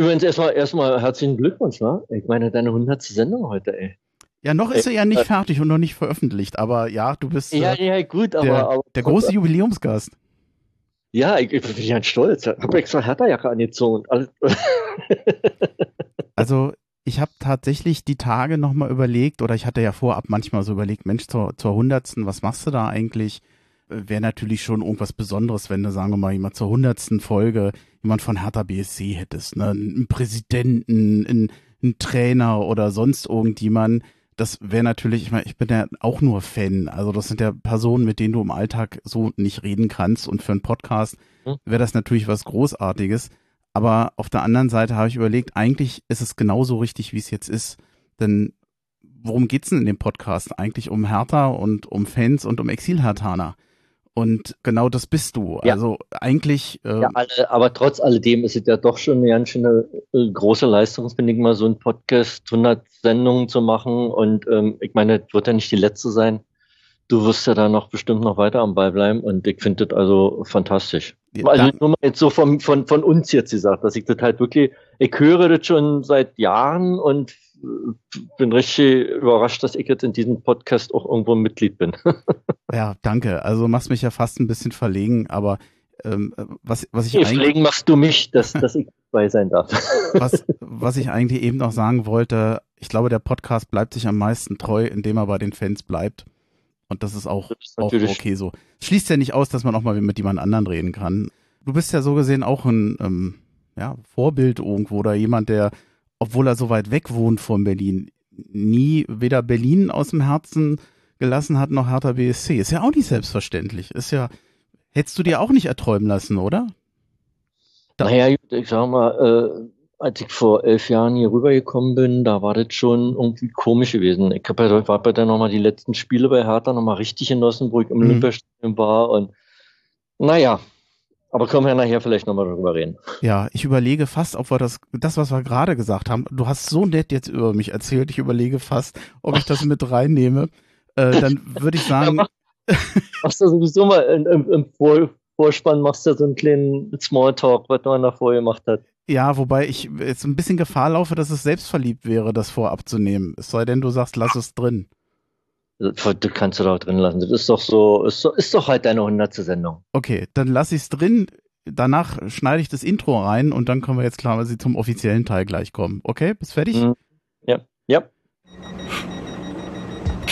Übrigens erstmal erstmal herzlichen Glückwunsch, ne? Ich meine, deine 100. Sendung heute, ey. Ja, noch ist er ja nicht fertig und noch nicht veröffentlicht, aber ja, du bist Ja, äh, ja, gut, aber. der, aber der große Jubiläumsgast. Ja, ich, ich bin ganz stolz. Ich habe extra Hertha-Jacke angezogen. Also ich habe tatsächlich die Tage nochmal überlegt, oder ich hatte ja vorab manchmal so überlegt, Mensch, zur, zur hundertsten, was machst du da eigentlich? Wäre natürlich schon irgendwas Besonderes, wenn du, sagen wir mal, jemand zur hundertsten Folge jemand von Hertha BSC hättest, ne? Einen Präsidenten, einen, einen Trainer oder sonst irgendjemand. Das wäre natürlich, ich meine, ich bin ja auch nur Fan. Also das sind ja Personen, mit denen du im Alltag so nicht reden kannst. Und für einen Podcast Hm. wäre das natürlich was Großartiges. Aber auf der anderen Seite habe ich überlegt, eigentlich ist es genauso richtig, wie es jetzt ist. Denn worum geht's denn in dem Podcast? Eigentlich um Hertha und um Fans und um Exil-Hertaner. Und genau das bist du. Ja. Also eigentlich, äh, Ja, aber trotz alledem ist es ja doch schon eine ganz schöne äh, große Leistung, finde ich mal, so ein Podcast 100 Sendungen zu machen. Und ähm, ich meine, das wird ja nicht die letzte sein. Du wirst ja da noch bestimmt noch weiter am Ball bleiben. Und ich finde das also fantastisch. Ja, Also nur mal jetzt so von, von, von uns jetzt gesagt, dass ich das halt wirklich, ich höre das schon seit Jahren und äh, bin richtig überrascht, dass ich jetzt in diesem Podcast auch irgendwo ein Mitglied bin. ja, danke. Also machst mich ja fast ein bisschen verlegen, aber ähm, was, was ich eigentlich, Deswegen machst du mich, dass, dass ich dabei sein darf. was, was ich eigentlich eben noch sagen wollte, ich glaube, der Podcast bleibt sich am meisten treu, indem er bei den Fans bleibt. Und das ist auch, Das ist auch natürlich- okay so. Schließt ja nicht aus, dass man auch mal mit jemand anderen reden kann. Du bist ja so gesehen auch ein ähm, ja, Vorbild irgendwo oder jemand, der, obwohl er so weit weg wohnt von Berlin, nie weder Berlin aus dem Herzen gelassen hat, noch Hertha BSC. Ist ja auch nicht selbstverständlich. Ist ja, hättest du dir auch nicht erträumen lassen, oder? Da- Naja, gut, ich sag mal, äh, als ich vor elf Jahren hier rübergekommen bin, da war das schon irgendwie komisch gewesen. Ich hab ja, war bei der nochmal die letzten Spiele bei Hertha nochmal richtig genossen, wo ich im Mhm. Olympiastadion war und naja, aber können wir nachher vielleicht nochmal drüber reden. Ja, ich überlege fast, ob wir das, das, was wir gerade gesagt haben, du hast so nett jetzt über mich erzählt, ich überlege fast, ob ich das mit reinnehme. Äh, dann würde ich sagen, mach. Machst du sowieso mal im, im, im Vor Vorspann machst du so einen kleinen Smalltalk, was man davor gemacht hat. ja, wobei ich jetzt ein bisschen Gefahr laufe, dass es selbstverliebt wäre, das vorab zu nehmen. Es sei denn, du sagst, lass es drin. Das kannst du doch drin lassen. Das ist doch so, ist, so, ist doch halt deine hundertste Sendung. Okay, dann lass ich es drin. Danach schneide ich das Intro rein und dann können wir jetzt klar zum offiziellen Teil gleich kommen. Okay, bist fertig? Mhm. Ja, ja.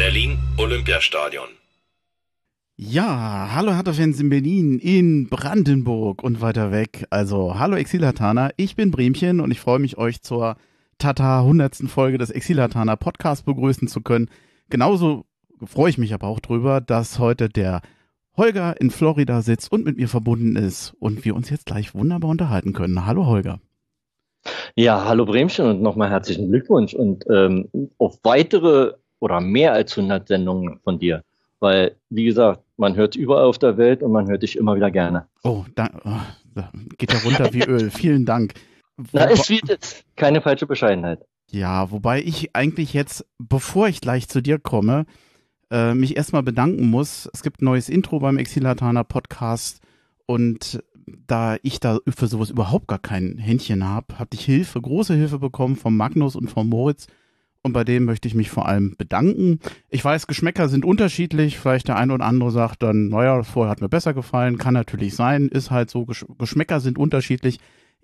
Berlin Olympiastadion. Ja, hallo Hertha-Fans in Berlin, in Brandenburg und weiter weg. Also, hallo Exilhatana, ich bin Bremchen und ich freue mich, euch zur Tata 100. Folge des Exilhatana Podcast begrüßen zu können. Genauso freue ich mich aber auch drüber, dass heute der Holger in Florida sitzt und mit mir verbunden ist und wir uns jetzt gleich wunderbar unterhalten können. Hallo Holger. Ja, hallo Bremchen und nochmal herzlichen Glückwunsch und ähm, auf weitere oder mehr als 100 Sendungen von dir. Weil, wie gesagt, man hört überall auf der Welt und man hört dich immer wieder gerne. Oh, da, oh, da geht ja runter wie Öl. Vielen Dank. Na, Wobei- ist wie ist. Keine falsche Bescheidenheit. Ja, wobei ich eigentlich jetzt, bevor ich gleich zu dir komme, äh, mich erstmal bedanken muss. Es gibt ein neues Intro beim Exilatana Podcast und da ich da für sowas überhaupt gar kein Händchen habe, hatte ich Hilfe, große Hilfe bekommen von Magnus und von Moritz und bei dem möchte ich mich vor allem bedanken. Ich weiß, Geschmäcker sind unterschiedlich. Vielleicht der eine oder andere sagt dann, naja, vorher hat mir besser gefallen. Kann natürlich sein, ist halt so. Gesch Geschmäcker sind unterschiedlich.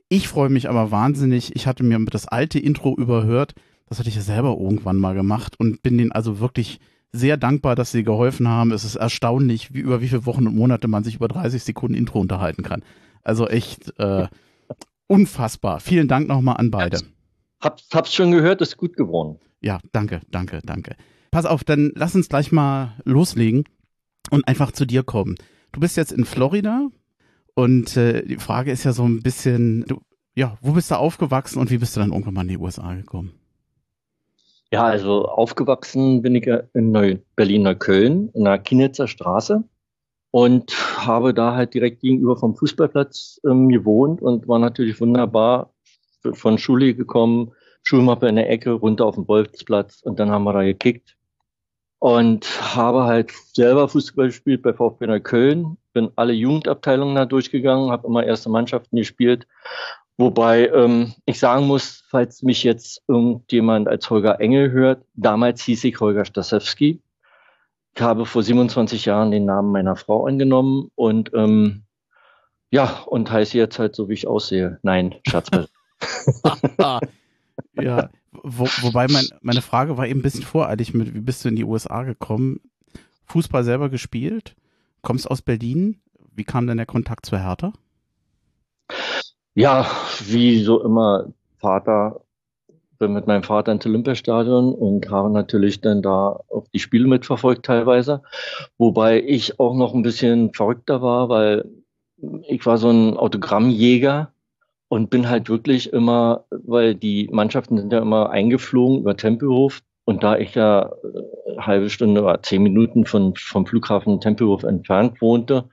Ich freue mich aber wahnsinnig. Ich hatte mir das alte Intro überhört. Das hatte ich ja selber irgendwann mal gemacht und bin denen also wirklich sehr dankbar, dass sie geholfen haben. Es ist erstaunlich, wie über wie viele Wochen und Monate man sich über 30 Sekunden Intro unterhalten kann. Also echt äh, unfassbar. Vielen Dank nochmal an beide. Hab's, hab's schon gehört, ist gut geworden. Ja, danke, danke, danke. Pass auf, dann lass uns gleich mal loslegen und einfach zu dir kommen. Du bist jetzt in Florida und äh, die Frage ist ja so ein bisschen, du, ja, wo bist du aufgewachsen und wie bist du dann irgendwann mal in die USA gekommen? Ja, also aufgewachsen bin ich in Neu Berlin-Neukölln, in der Kienitzer Straße und habe da halt direkt gegenüber vom Fußballplatz ähm, gewohnt und war natürlich wunderbar von Schule gekommen, Schulmappe in der Ecke, runter auf den Bolzplatz und dann haben wir da gekickt und habe halt selber Fußball gespielt bei VfB Neukölln, bin alle Jugendabteilungen da durchgegangen, habe immer erste Mannschaften gespielt Wobei ähm, ich sagen muss, falls mich jetzt irgendjemand als Holger Engel hört, damals hieß ich Holger Stasewski. Ich habe vor 27 Jahren den Namen meiner Frau angenommen und ähm, ja, und heiße jetzt halt so, wie ich aussehe. Nein, Schatz. ja, wo, wobei mein, meine Frage war eben ein bisschen voreilig mit, wie bist du in die USA gekommen? Fußball selber gespielt? Kommst aus Berlin? Wie kam denn der Kontakt zu Hertha? Ja, wie so immer, Vater, bin mit meinem Vater ins Olympiastadion und habe natürlich dann da auch die Spiele mitverfolgt teilweise. Wobei ich auch noch ein bisschen verrückter war, weil ich war so ein Autogrammjäger und bin halt wirklich immer, weil die Mannschaften sind ja immer eingeflogen über Tempelhof und da ich ja eine äh, halbe Stunde oder zehn Minuten von, vom Flughafen Tempelhof entfernt wohnte,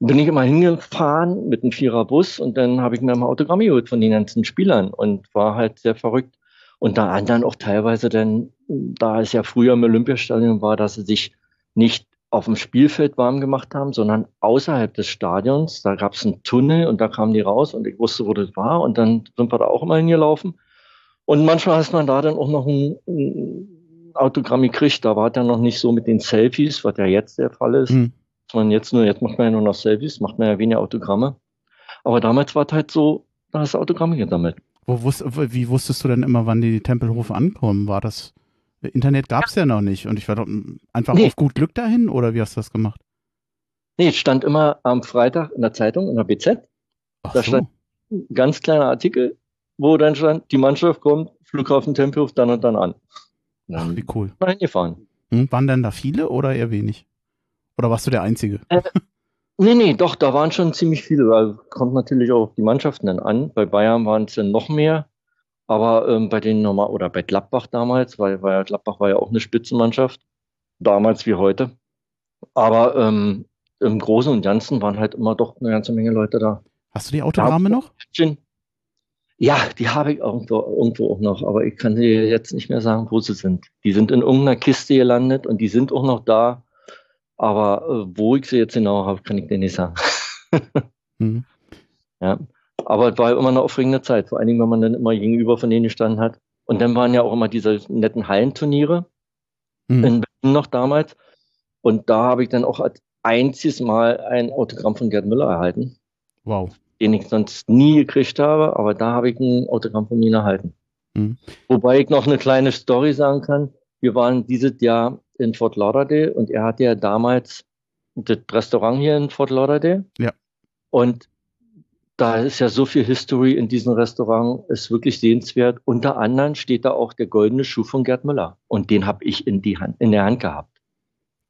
bin ich immer hingefahren mit einem Viererbus und dann habe ich mir mal Autogramm geholt von den ganzen Spielern und war halt sehr verrückt. Und da anderen auch teilweise dann, da es ja früher im Olympiastadion war, dass sie sich nicht auf dem Spielfeld warm gemacht haben, sondern außerhalb des Stadions. Da gab es einen Tunnel und da kamen die raus und ich wusste, wo das war. Und dann sind wir da auch immer hingelaufen. Und manchmal hat man da dann auch noch ein, ein Autogramm gekriegt. Da war dann noch nicht so mit den Selfies, was ja jetzt der Fall ist. Mhm man jetzt nur, jetzt macht man ja nur noch Selfies, macht man ja weniger Autogramme. Aber damals war es halt so, da hast du Autogramme gesammelt. Wo wusst, wie wusstest du denn immer, wann die Tempelhofe ankommen? War das, Internet gab es ja. ja. noch nicht und ich war doch einfach nee. auf gut Glück dahin oder wie hast du das gemacht? Nee, es stand immer am Freitag in der Zeitung, in der BZ. Ach da so. stand ein ganz kleiner Artikel, wo dann stand, die Mannschaft kommt, Flughafen Tempelhof dann und dann an. Dann Ach, wie cool. Mal hingefahren. Hm, waren denn da viele oder eher wenig? Oder warst du der Einzige? Äh, nee, nee, doch, da waren schon ziemlich viele. Weil kommt natürlich auch auf die Mannschaften dann an. Bei Bayern waren es dann noch mehr. Aber ähm, bei den normal oder bei Gladbach damals, weil, weil Gladbach war ja auch eine Spitzenmannschaft, damals wie heute. Aber ähm, im Großen und Ganzen waren halt immer doch eine ganze Menge Leute da. Hast du die Autogramme noch? Ja, die habe ich irgendwo, irgendwo auch noch, aber ich kann dir jetzt nicht mehr sagen, wo sie sind. Die sind in irgendeiner Kiste gelandet und die sind auch noch da. Aber äh, wo ich sie jetzt genau habe, kann ich dir nicht sagen. mhm. Ja. Aber es war immer eine aufregende Zeit, vor allen Dingen, wenn man dann immer gegenüber von denen gestanden hat. Und dann waren ja auch immer diese netten Hallenturniere mhm. in Berlin noch damals. Und da habe ich dann auch als einziges Mal ein Autogramm von Gerd Müller erhalten. Wow. Den ich sonst nie gekriegt habe, aber da habe ich ein Autogramm von ihm erhalten. Mhm. Wobei ich noch eine kleine Story sagen kann. Wir waren dieses Jahr in Fort Lauderdale und er hatte ja damals das Restaurant hier in Fort Lauderdale. Ja. Und da ist ja so viel History in diesem Restaurant, ist wirklich sehenswert. Unter anderem steht da auch der goldene Schuh von Gerd Müller. Und den habe ich in, die Hand, in der Hand gehabt.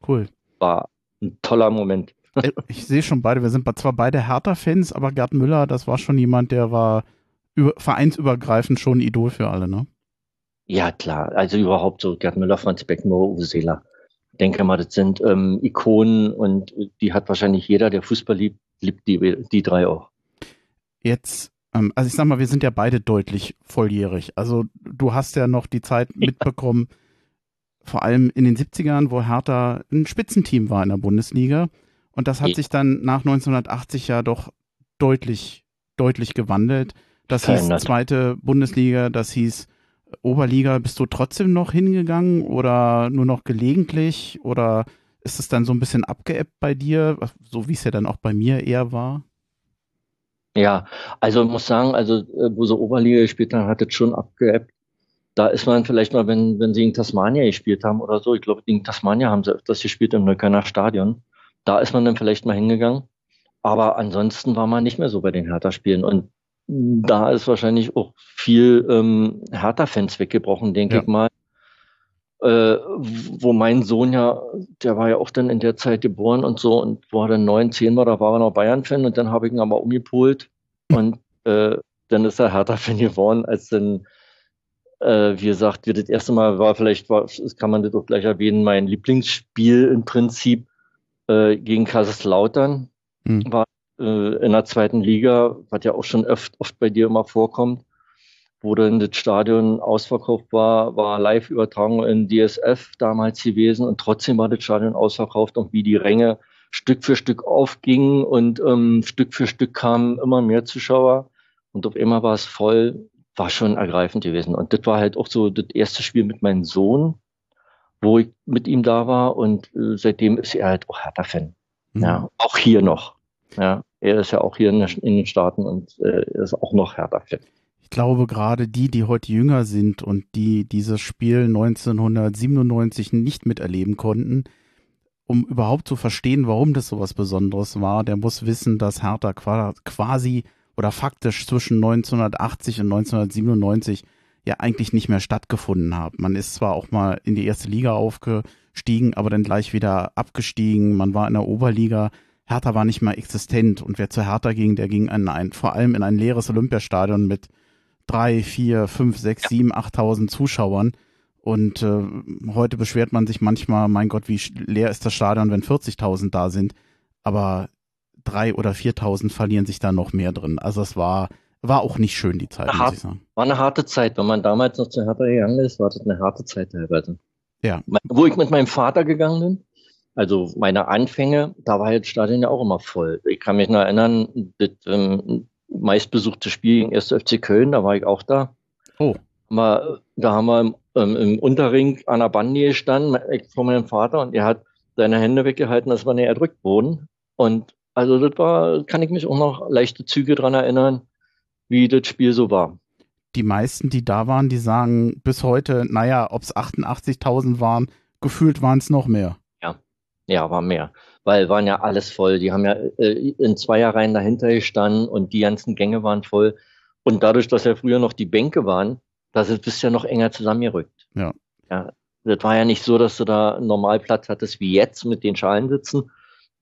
Cool. War ein toller Moment. Ich sehe schon beide, wir sind zwar beide Hertha-Fans, aber Gerd Müller, das war schon jemand, der war über, vereinsübergreifend schon ein Idol für alle, ne? Ja, klar. Also überhaupt so Gerd Müller, Franz Beckenbauer, Uwe Seeler. Ich denke mal, das sind ähm, Ikonen und die hat wahrscheinlich jeder, der Fußball liebt, liebt die, die drei auch. Jetzt, ähm, also ich sag mal, wir sind ja beide deutlich volljährig. Also du hast ja noch die Zeit mitbekommen, vor allem in den 70ern, wo Hertha ein Spitzenteam war in der Bundesliga. Und das hat sich dann nach 1980 ja doch deutlich, deutlich gewandelt. Das hieß zweite Bundesliga, das hieß Oberliga bist du trotzdem noch hingegangen oder nur noch gelegentlich oder ist es dann so ein bisschen abgeebbt bei dir, so wie es ja dann auch bei mir eher war? Ja, also ich muss sagen, also äh, wo so Oberliga gespielt haben, hat es schon abgeebbt. Da ist man vielleicht mal, wenn, wenn sie in Tasmania gespielt haben oder so, ich glaube, in Tasmania haben sie öfters gespielt im Neuköllner Stadion. Da ist man dann vielleicht mal hingegangen. Aber ansonsten war man nicht mehr so bei den Hertha-Spielen. Und da ist wahrscheinlich auch viel ähm, Hertha-Fans weggebrochen, denke ja. ich mal. Äh, wo mein Sohn ja, der war ja auch dann in der Zeit geboren und so, und wo er dann neun, zehn war, da war er noch Bayern-Fan und dann habe ich ihn aber umgepolt und äh, dann ist er Hertha-Fan geworden, als dann, äh, wie gesagt, wir das erste Mal war, vielleicht war, kann man das auch gleich erwähnen, mein Lieblingsspiel im Prinzip äh, gegen Kaiserslautern hm. war äh, in der zweiten Liga, was ja auch schon oft, oft bei dir immer vorkommt, wo dann das Stadion ausverkauft war, war Live-Übertragung in DSF damals gewesen und trotzdem war das Stadion ausverkauft und wie die Ränge Stück für Stück aufgingen und ähm, Stück für Stück kamen immer mehr Zuschauer und auf einmal war es voll, war schon ergreifend gewesen. Und das war halt auch so das erste Spiel mit meinem Sohn, wo ich mit ihm da war und äh, seitdem ist er halt auch Hertha-Fan. Mhm. Ja, auch hier noch. Ja, er ist ja auch hier in, in den Staaten und äh, ist auch noch Hertha-Fan. Ich glaube, gerade die, die heute jünger sind und die dieses Spiel 1997 nicht miterleben konnten, um überhaupt zu verstehen, warum das so was Besonderes war, der muss wissen, dass Hertha quasi oder faktisch zwischen 1980 und 1997 ja eigentlich nicht mehr stattgefunden hat. Man ist zwar auch mal in die erste Liga aufgestiegen, aber dann gleich wieder abgestiegen. Man war in der Oberliga. Hertha war nicht mehr existent und wer zu Hertha ging, der ging in ein, vor allem in ein leeres Olympiastadion mit drei, vier, fünf, sechs, ja. sieben, achttausend Zuschauern. Und äh, heute beschwert man sich manchmal, mein Gott, wie leer ist das Stadion, wenn 40.000 da sind. Aber drei oder 4.000 verlieren sich da noch mehr drin. Also es war, war auch nicht schön, die Zeit, muss ich sagen. War eine harte Zeit. Wenn man damals noch zu Hertha gegangen ist, war das eine harte Zeit teilweise. Ja. Wo ich mit meinem Vater gegangen bin, also meine Anfänge, da war das Stadion ja auch immer voll. Ich kann mich noch erinnern, das ähm, meistbesuchte Spiel gegen 1. FC Köln, da war ich auch da. Oh. Mal, da haben wir im, ähm, im Unterring an der Bande gestanden von meinem Vater und er hat seine Hände weggehalten, dass wir nicht erdrückt wurden. Und also das war, kann ich mich auch noch leichte Züge dran erinnern, wie das Spiel so war. Die meisten, die da waren, die sagen bis heute, naja, ob es 88.000 waren, gefühlt waren es noch mehr. Ja, war mehr. Weil waren ja alles voll. Die haben ja äh, in Zweierreihen dahinter gestanden und die ganzen Gänge waren voll. Und dadurch, dass ja früher noch die Bänke waren, da bist du ja noch enger zusammengerückt. Ja. ja. Das war ja nicht so, dass du da einen Normalplatz hattest wie jetzt mit den Schalen sitzen,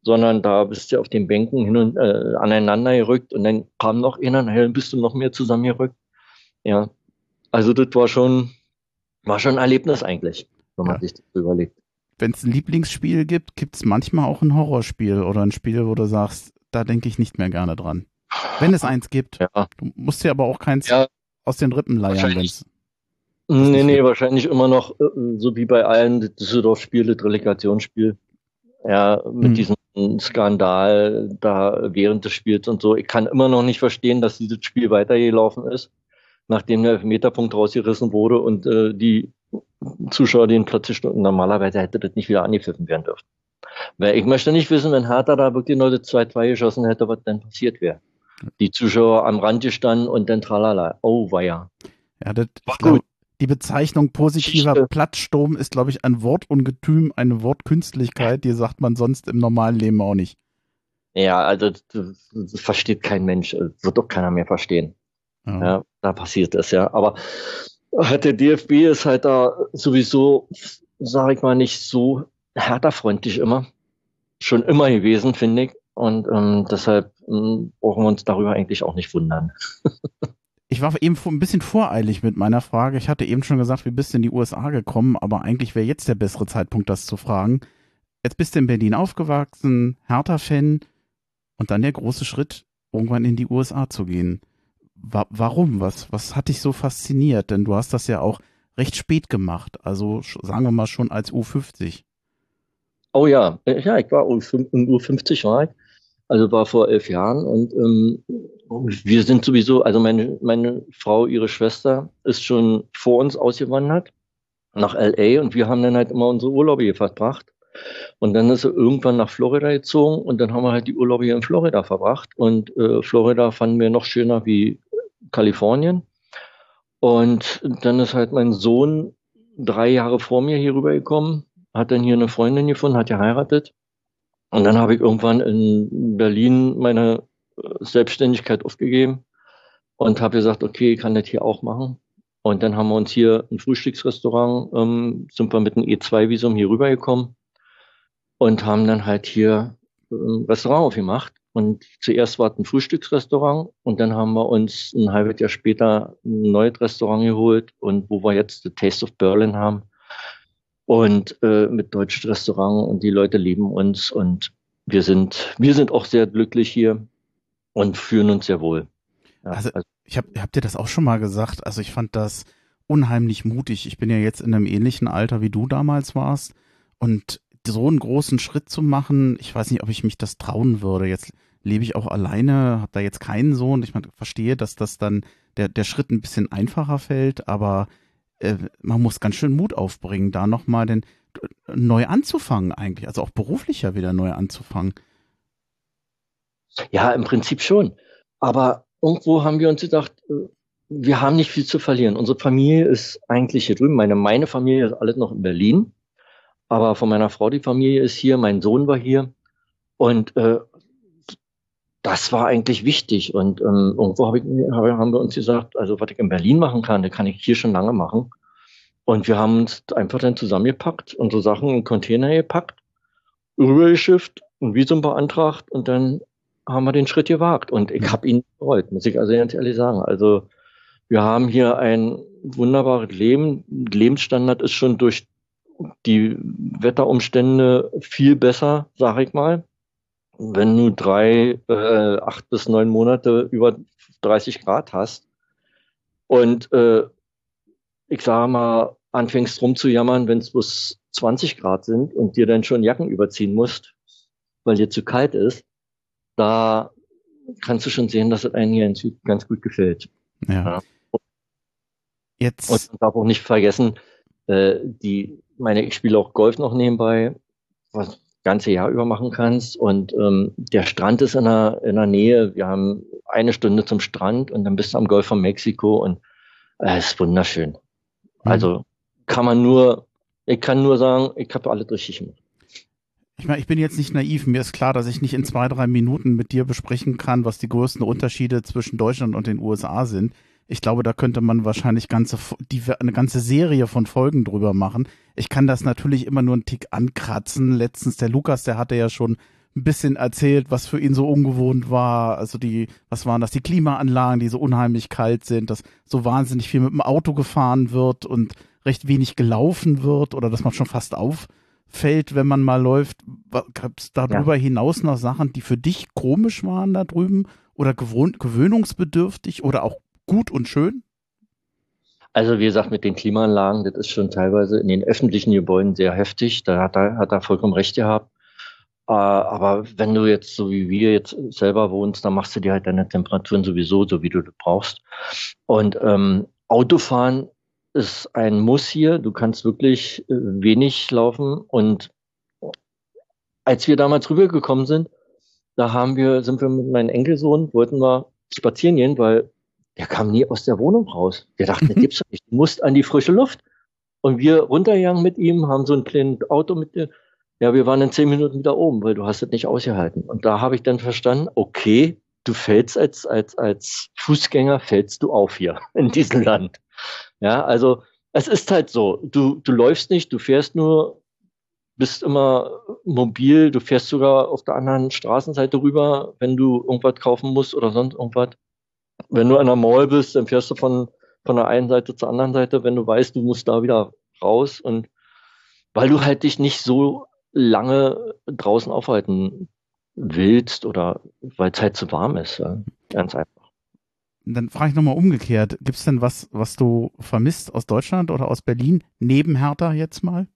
sondern da bist du auf den Bänken hin und äh, aneinander gerückt und dann kam noch einer, dann bist du noch mehr zusammengerückt. Ja. Also das war schon, war schon ein Erlebnis eigentlich, wenn man ja. sich das überlegt. Wenn es ein Lieblingsspiel gibt, gibt es manchmal auch ein Horrorspiel oder ein Spiel, wo du sagst, da denke ich nicht mehr gerne dran. Wenn es eins gibt. Ja. Du musst dir aber auch keins ja aus den Rippen leiern, wenn's. Nee, nee, wahrscheinlich immer noch, äh, so wie bei allen Düsseldorf-Spiel, das Relegationsspiel. Ja, mit hm. diesem Skandal da während des Spiels und so. Ich kann immer noch nicht verstehen, dass dieses Spiel weitergelaufen ist, nachdem der Elfmeterpunkt rausgerissen wurde und äh, die Zuschauer den plötzlich normalerweise hätte das nicht wieder angepfiffen werden dürfen. Weil ich möchte nicht wissen, wenn Hertha da wirklich nur das 2-2 geschossen hätte, was dann passiert wäre die Zuschauer am Rand gestanden und dann tralala. Oh, weia. Ja, das, glaube, die Bezeichnung positiver Geschichte. Plattsturm ist, glaube ich, ein Wortungetüm, eine Wortkünstlichkeit, die sagt man sonst im normalen Leben auch nicht. Ja, also das, das versteht kein Mensch, das wird doch keiner mehr verstehen. Ja. ja da passiert das ja. Aber der DFB ist halt da sowieso, sage ich mal, nicht so härterfreundlich immer. Schon immer gewesen, finde ich. Und ähm, deshalb ähm, brauchen wir uns darüber eigentlich auch nicht wundern. ich war eben ein bisschen voreilig mit meiner Frage. Ich hatte eben schon gesagt, wie bist du in die USA gekommen, aber eigentlich wäre jetzt der bessere Zeitpunkt, das zu fragen. Jetzt bist du in Berlin aufgewachsen, Hertha-Fan und dann der große Schritt, irgendwann in die USA zu gehen. Wa warum? Was, was hat dich so fasziniert? Denn du hast das ja auch recht spät gemacht, also sagen wir mal schon als U50. Oh ja, ja, ich war U50 war ich. Also war vor elf Jahren und ähm, wir sind sowieso, also meine, meine Frau, ihre Schwester ist schon vor uns ausgewandert nach LA und wir haben dann halt immer unsere Urlaube hier verbracht. Und dann ist er irgendwann nach Florida gezogen und dann haben wir halt die Urlaube hier in Florida verbracht. Und äh, Florida fanden wir noch schöner wie Kalifornien. Und dann ist halt mein Sohn drei Jahre vor mir hier rübergekommen, hat dann hier eine Freundin gefunden, hat geheiratet. Und dann habe ich irgendwann in Berlin meine äh, Selbstständigkeit aufgegeben und habe gesagt, okay, ich kann das hier auch machen. Und dann haben wir uns hier ein Frühstücksrestaurant, ähm, sind wir mit einem E2-Visum hier rübergekommen und haben dann halt hier ein Restaurant aufgemacht. Und zuerst war es ein Frühstücksrestaurant und dann haben wir uns ein halbes Jahr später ein neues Restaurant geholt und wo wir jetzt The Taste of Berlin haben. Und äh, mit deutsches Restaurant und die Leute lieben uns und wir sind, wir sind auch sehr glücklich hier und fühlen uns sehr wohl. Ja, also, also ich habe, habt ihr das auch schon mal gesagt? Also ich fand das unheimlich mutig. Ich bin ja jetzt in einem ähnlichen Alter, wie du damals warst. Und so einen großen Schritt zu machen, ich weiß nicht, ob ich mich das trauen würde. Jetzt lebe ich auch alleine, habe da jetzt keinen Sohn. Ich meine, verstehe, dass das dann der, der Schritt ein bisschen einfacher fällt, aber äh, man muss ganz schön Mut aufbringen, da nochmal den neu anzufangen eigentlich, also auch beruflicher wieder neu anzufangen. Ja, im Prinzip schon. Aber irgendwo haben wir uns gedacht, äh, wir haben nicht viel zu verlieren. Unsere Familie ist eigentlich hier drüben. Meine, meine Familie ist alles noch in Berlin. Aber von meiner Frau die Familie ist hier, mein Sohn war hier. Und äh, das war eigentlich wichtig. Und ähm, irgendwo hab ich, haben wir uns gesagt, also was ich in Berlin machen kann, das kann ich hier schon lange machen. Und wir haben uns einfach dann zusammengepackt, unsere Sachen in Container gepackt, rübergeschifft, ein Visum beantragt und dann haben wir den Schritt gewagt. Und ich habe ihn bereut, muss ich also ganz ehrlich sagen. Also wir haben hier ein wunderbares Leben. Lebensstandard ist schon durch die Wetterumstände viel besser, sag ich mal. Wenn du drei, äh, acht bis neun Monate über 30 Grad hast und äh, ich sage mal, anfängst rumzujammern, wenn es bloß 20 Grad sind und dir dann schon Jacken überziehen musst, weil dir zu kalt ist, da kannst du schon sehen, dass es einem hier ganz gut gefällt. Ja. ja. Jetzt. Und man darf auch nicht vergessen, äh, die, meine, ich spiele auch Golf noch nebenbei, was ganze Jahr über machen kannst. Und ähm, der Strand ist in der, in der Nähe. Wir haben eine Stunde zum Strand und dann bist du am Golf von Mexiko und äh, es ist wunderschön. Mhm. Also kann man nur, ich kann nur sagen, ich habe alle richtig gemacht. Ich meine, ich bin jetzt nicht naiv. Mir ist klar, dass ich nicht in zwei, drei Minuten mit dir besprechen kann, was die größten Unterschiede zwischen Deutschland und den USA sind. Ich glaube, da könnte man wahrscheinlich ganze, die, eine ganze Serie von Folgen drüber machen. Ich kann das natürlich immer nur einen Tick ankratzen. Letztens der Lukas, der hatte ja schon ein bisschen erzählt, was für ihn so ungewohnt war. Also die, was waren das? Die Klimaanlagen, die so unheimlich kalt sind, dass so wahnsinnig viel mit dem Auto gefahren wird und recht wenig gelaufen wird oder dass man schon fast auffällt, wenn man mal läuft. Gab es darüber ja. hinaus noch Sachen, die für dich komisch waren da drüben oder gewöhnungsbedürftig oder auch gut und schön? Also wie gesagt, mit den Klimaanlagen, das ist schon teilweise in den öffentlichen Gebäuden sehr heftig. Da hat er, hat er vollkommen recht gehabt. Äh, aber wenn du jetzt so wie wir jetzt selber wohnst, dann machst du dir halt deine Temperaturen sowieso, so wie du das brauchst. Und ähm, Autofahren ist ein Muss hier. Du kannst wirklich äh, wenig laufen. Und als wir damals rübergekommen sind, da haben wir, sind wir mit meinem Enkelsohn, wollten wir spazieren gehen, weil der kam nie aus der Wohnung raus. Wir dachten, das gibt's doch nicht. Du musst an die frische Luft. Und wir runtergegangen mit ihm, haben so ein kleines Auto mit dir. Ja, wir waren in zehn Minuten wieder oben, weil du hast es nicht ausgehalten. Und da habe ich dann verstanden, okay, du fällst als, als, als Fußgänger, fällst du auf hier in diesem Land. Ja, also es ist halt so. Du, du läufst nicht, du fährst nur, bist immer mobil, du fährst sogar auf der anderen Straßenseite rüber, wenn du irgendwas kaufen musst oder sonst irgendwas wenn du an der Mall bist, dann fährst du von, von der einen Seite zur anderen Seite, wenn du weißt, du musst da wieder raus und weil du halt dich nicht so lange draußen aufhalten willst oder weil es halt zu warm ist. Ja. Ganz einfach. Dann frage ich nochmal umgekehrt. Gibt es denn was, was du vermisst aus Deutschland oder aus Berlin, neben Hertha jetzt mal?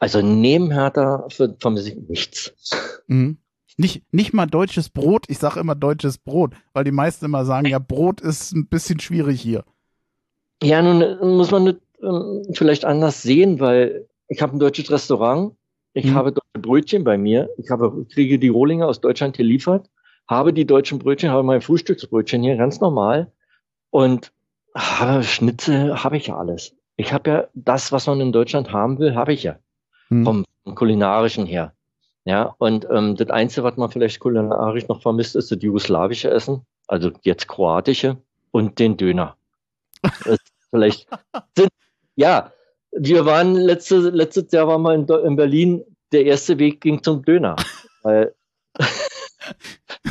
Also neben Hertha vermisse ich nichts. Mhm. Nicht, nicht mal deutsches Brot, ich sage immer deutsches Brot, weil die meisten immer sagen, ja, Brot ist ein bisschen schwierig hier. Ja, nun äh, muss man das, ähm, vielleicht anders sehen, weil ich habe ein deutsches Restaurant, ich mhm. habe deutsche Brötchen bei mir, ich habe, kriege die Rohlinge aus Deutschland geliefert, habe die deutschen Brötchen, habe mein Frühstücksbrötchen hier ganz normal und habe Schnitzel habe ich ja alles. Ich habe ja das, was man in Deutschland haben will, habe ich ja. Mhm. Vom, vom kulinarischen her. Ja, und ähm, das Einzige, was man vielleicht kulinarisch noch vermisst, ist das jugoslawische Essen, also jetzt kroatische und den Döner. vielleicht sind, ja, wir waren letzte, letztes Jahr waren wir in, in, Berlin, der erste Weg ging zum Döner. Weil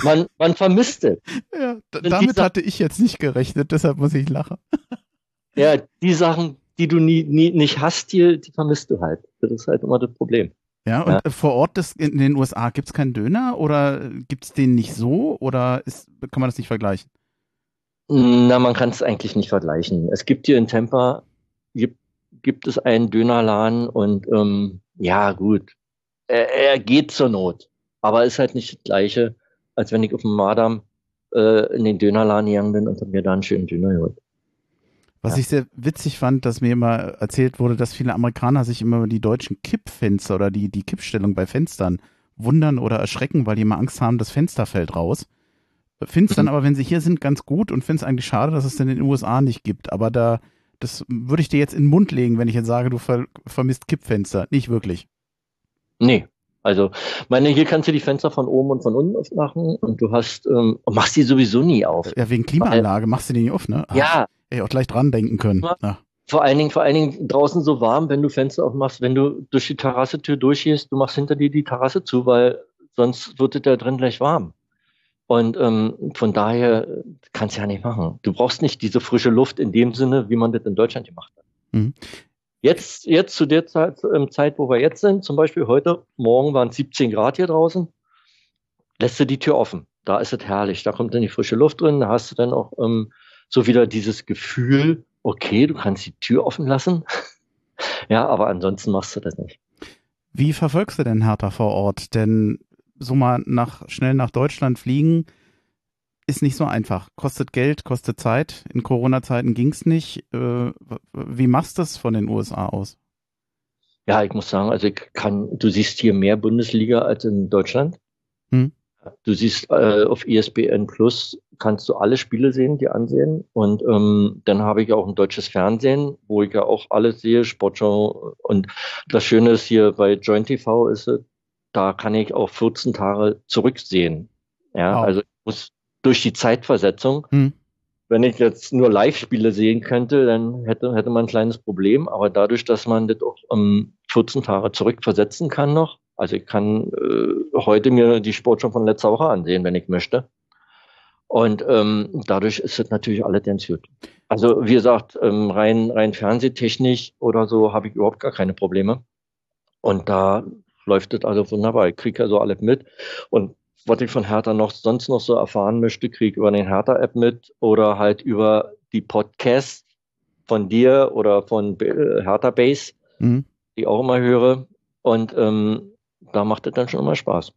man, man vermisst es. Ja, damit dieser, hatte ich jetzt nicht gerechnet, deshalb muss ich lachen. Ja, die Sachen, die du nie, nie nicht hast, die, die vermisst du halt. Das ist halt immer das Problem. Ja, und ja. vor Ort des, in den USA gibt es keinen Döner oder gibt es den nicht so oder ist, kann man das nicht vergleichen? Na, man kann es eigentlich nicht vergleichen. Es gibt hier in Tampa, gibt, gibt es einen Dönerladen und ähm, ja, gut, er, er, geht zur Not, aber ist halt nicht das Gleiche, als wenn ich auf dem Madam äh, in den Dönerladen gegangen bin und mir da einen schönen Döner geholt. Was ja. ich sehr witzig fand, dass mir immer erzählt wurde, dass viele Amerikaner sich immer über die deutschen Kippfenster oder die, die Kippstellung bei Fenstern wundern oder erschrecken, weil die immer Angst haben, das Fenster fällt raus. Finde es dann mhm. aber, wenn sie hier sind, ganz gut und finde es eigentlich schade, dass es denn in den USA nicht gibt. Aber da, das würde ich dir jetzt in den Mund legen, wenn ich jetzt sage, du ver vermisst Kippfenster. Nicht wirklich. Nee. Also, meine, hier kannst du die Fenster von oben und von unten aufmachen und du hast, ähm, machst die sowieso nie auf. Ja, wegen Klimaanlage machst du die nicht auf, ne? Ach, ja. Ey, auch gleich dran denken können. Ja. Vor allen Dingen, vor allen Dingen draußen so warm, wenn du Fenster aufmachst, wenn du durch die Terrassetür durchgehst, du machst hinter dir die Terrasse zu, weil sonst wird es da drin gleich warm. Und ähm, von daher kannst du ja nicht machen. Du brauchst nicht diese frische Luft in dem Sinne, wie man das in Deutschland gemacht hat. Mhm. Jetzt, jetzt zu der Zeit, ähm, Zeit, wo wir jetzt sind, zum Beispiel heute, morgen waren 17 Grad hier draußen, lässt du die Tür offen. Da ist es herrlich. Da kommt dann die frische Luft drin. Da hast du dann auch ähm, so wieder dieses Gefühl, okay, du kannst die Tür offen lassen. ja, aber ansonsten machst du das nicht. Wie verfolgst du denn Hertha vor Ort? Denn so mal nach, schnell nach Deutschland fliegen, ist nicht so einfach. Kostet Geld, kostet Zeit. In Corona-Zeiten ging es nicht. Äh, wie machst du das von den USA aus? Ja, ich muss sagen, also ich kann, du siehst hier mehr Bundesliga als in Deutschland. Hm. Du siehst äh, auf ESPN Plus kannst du alle Spiele sehen, die ansehen. Und ähm, dann habe ich auch ein deutsches Fernsehen, wo ich ja auch alles sehe, Sportshow. Und das Schöne ist hier bei Joint TV ist, da kann ich auch 14 Tage zurücksehen. Ja, wow. also ich muss durch die Zeitversetzung. Hm. Wenn ich jetzt nur Live-Spiele sehen könnte, dann hätte, hätte man ein kleines Problem. Aber dadurch, dass man das auch um 14 Tage zurückversetzen kann noch, also ich kann äh, heute mir die Sportschau von letzter Woche ansehen, wenn ich möchte. Und ähm, dadurch ist es natürlich alle ganz gut. Also wie gesagt, ähm, rein, rein fernsehtechnisch oder so habe ich überhaupt gar keine Probleme. Und da läuft das also wunderbar. Ich kriege also alles mit. Und was ich von Hertha noch sonst noch so erfahren möchte, kriege ich über den Hertha-App mit oder halt über die Podcasts von dir oder von äh, Hertha Base, mhm. die ich auch immer höre. Und ähm, da macht es dann schon immer Spaß.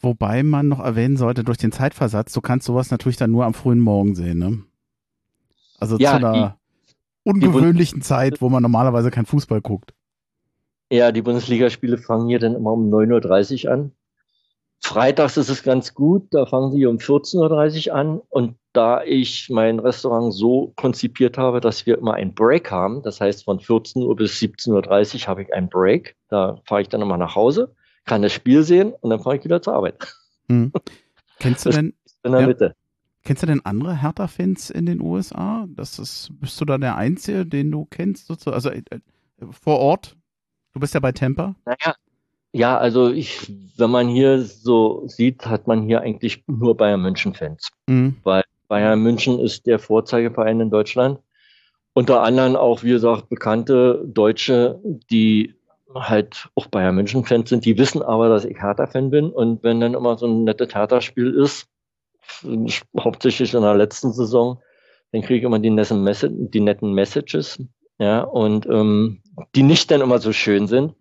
Wobei man noch erwähnen sollte, durch den Zeitversatz, du kannst sowas natürlich dann nur am frühen Morgen sehen, ne? Also ja, zu einer die, ungewöhnlichen die Zeit, wo man normalerweise kein Fußball guckt. Ja, die Bundesligaspiele fangen hier dann immer um 9.30 Uhr an. Freitags ist es ganz gut, da fangen sie um 14.30 Uhr an. Und da ich mein Restaurant so konzipiert habe, dass wir immer einen Break haben, das heißt von 14 Uhr bis 17.30 Uhr habe ich einen Break. Da fahre ich dann immer nach Hause, kann das Spiel sehen und dann fahre ich wieder zur Arbeit. Hm. Kennst du denn? In der ja. Mitte. Kennst du denn andere Hertha-Fans in den USA? Das ist, bist du da der Einzige, den du kennst, sozusagen? Also äh, vor Ort Du bist ja bei Temper? Naja, ja, also ich, wenn man hier so sieht, hat man hier eigentlich nur Bayern München-Fans. Mhm. Weil Bayern München ist der Vorzeigeverein in Deutschland. Unter anderem auch, wie gesagt, bekannte Deutsche, die halt auch Bayern München-Fans sind, die wissen aber, dass ich Hertha-Fan bin. Und wenn dann immer so ein nettes Hertha-Spiel ist, hauptsächlich in der letzten Saison, dann kriege ich immer die netten, die netten Messages. Ja, und ähm, die nicht dann immer so schön sind.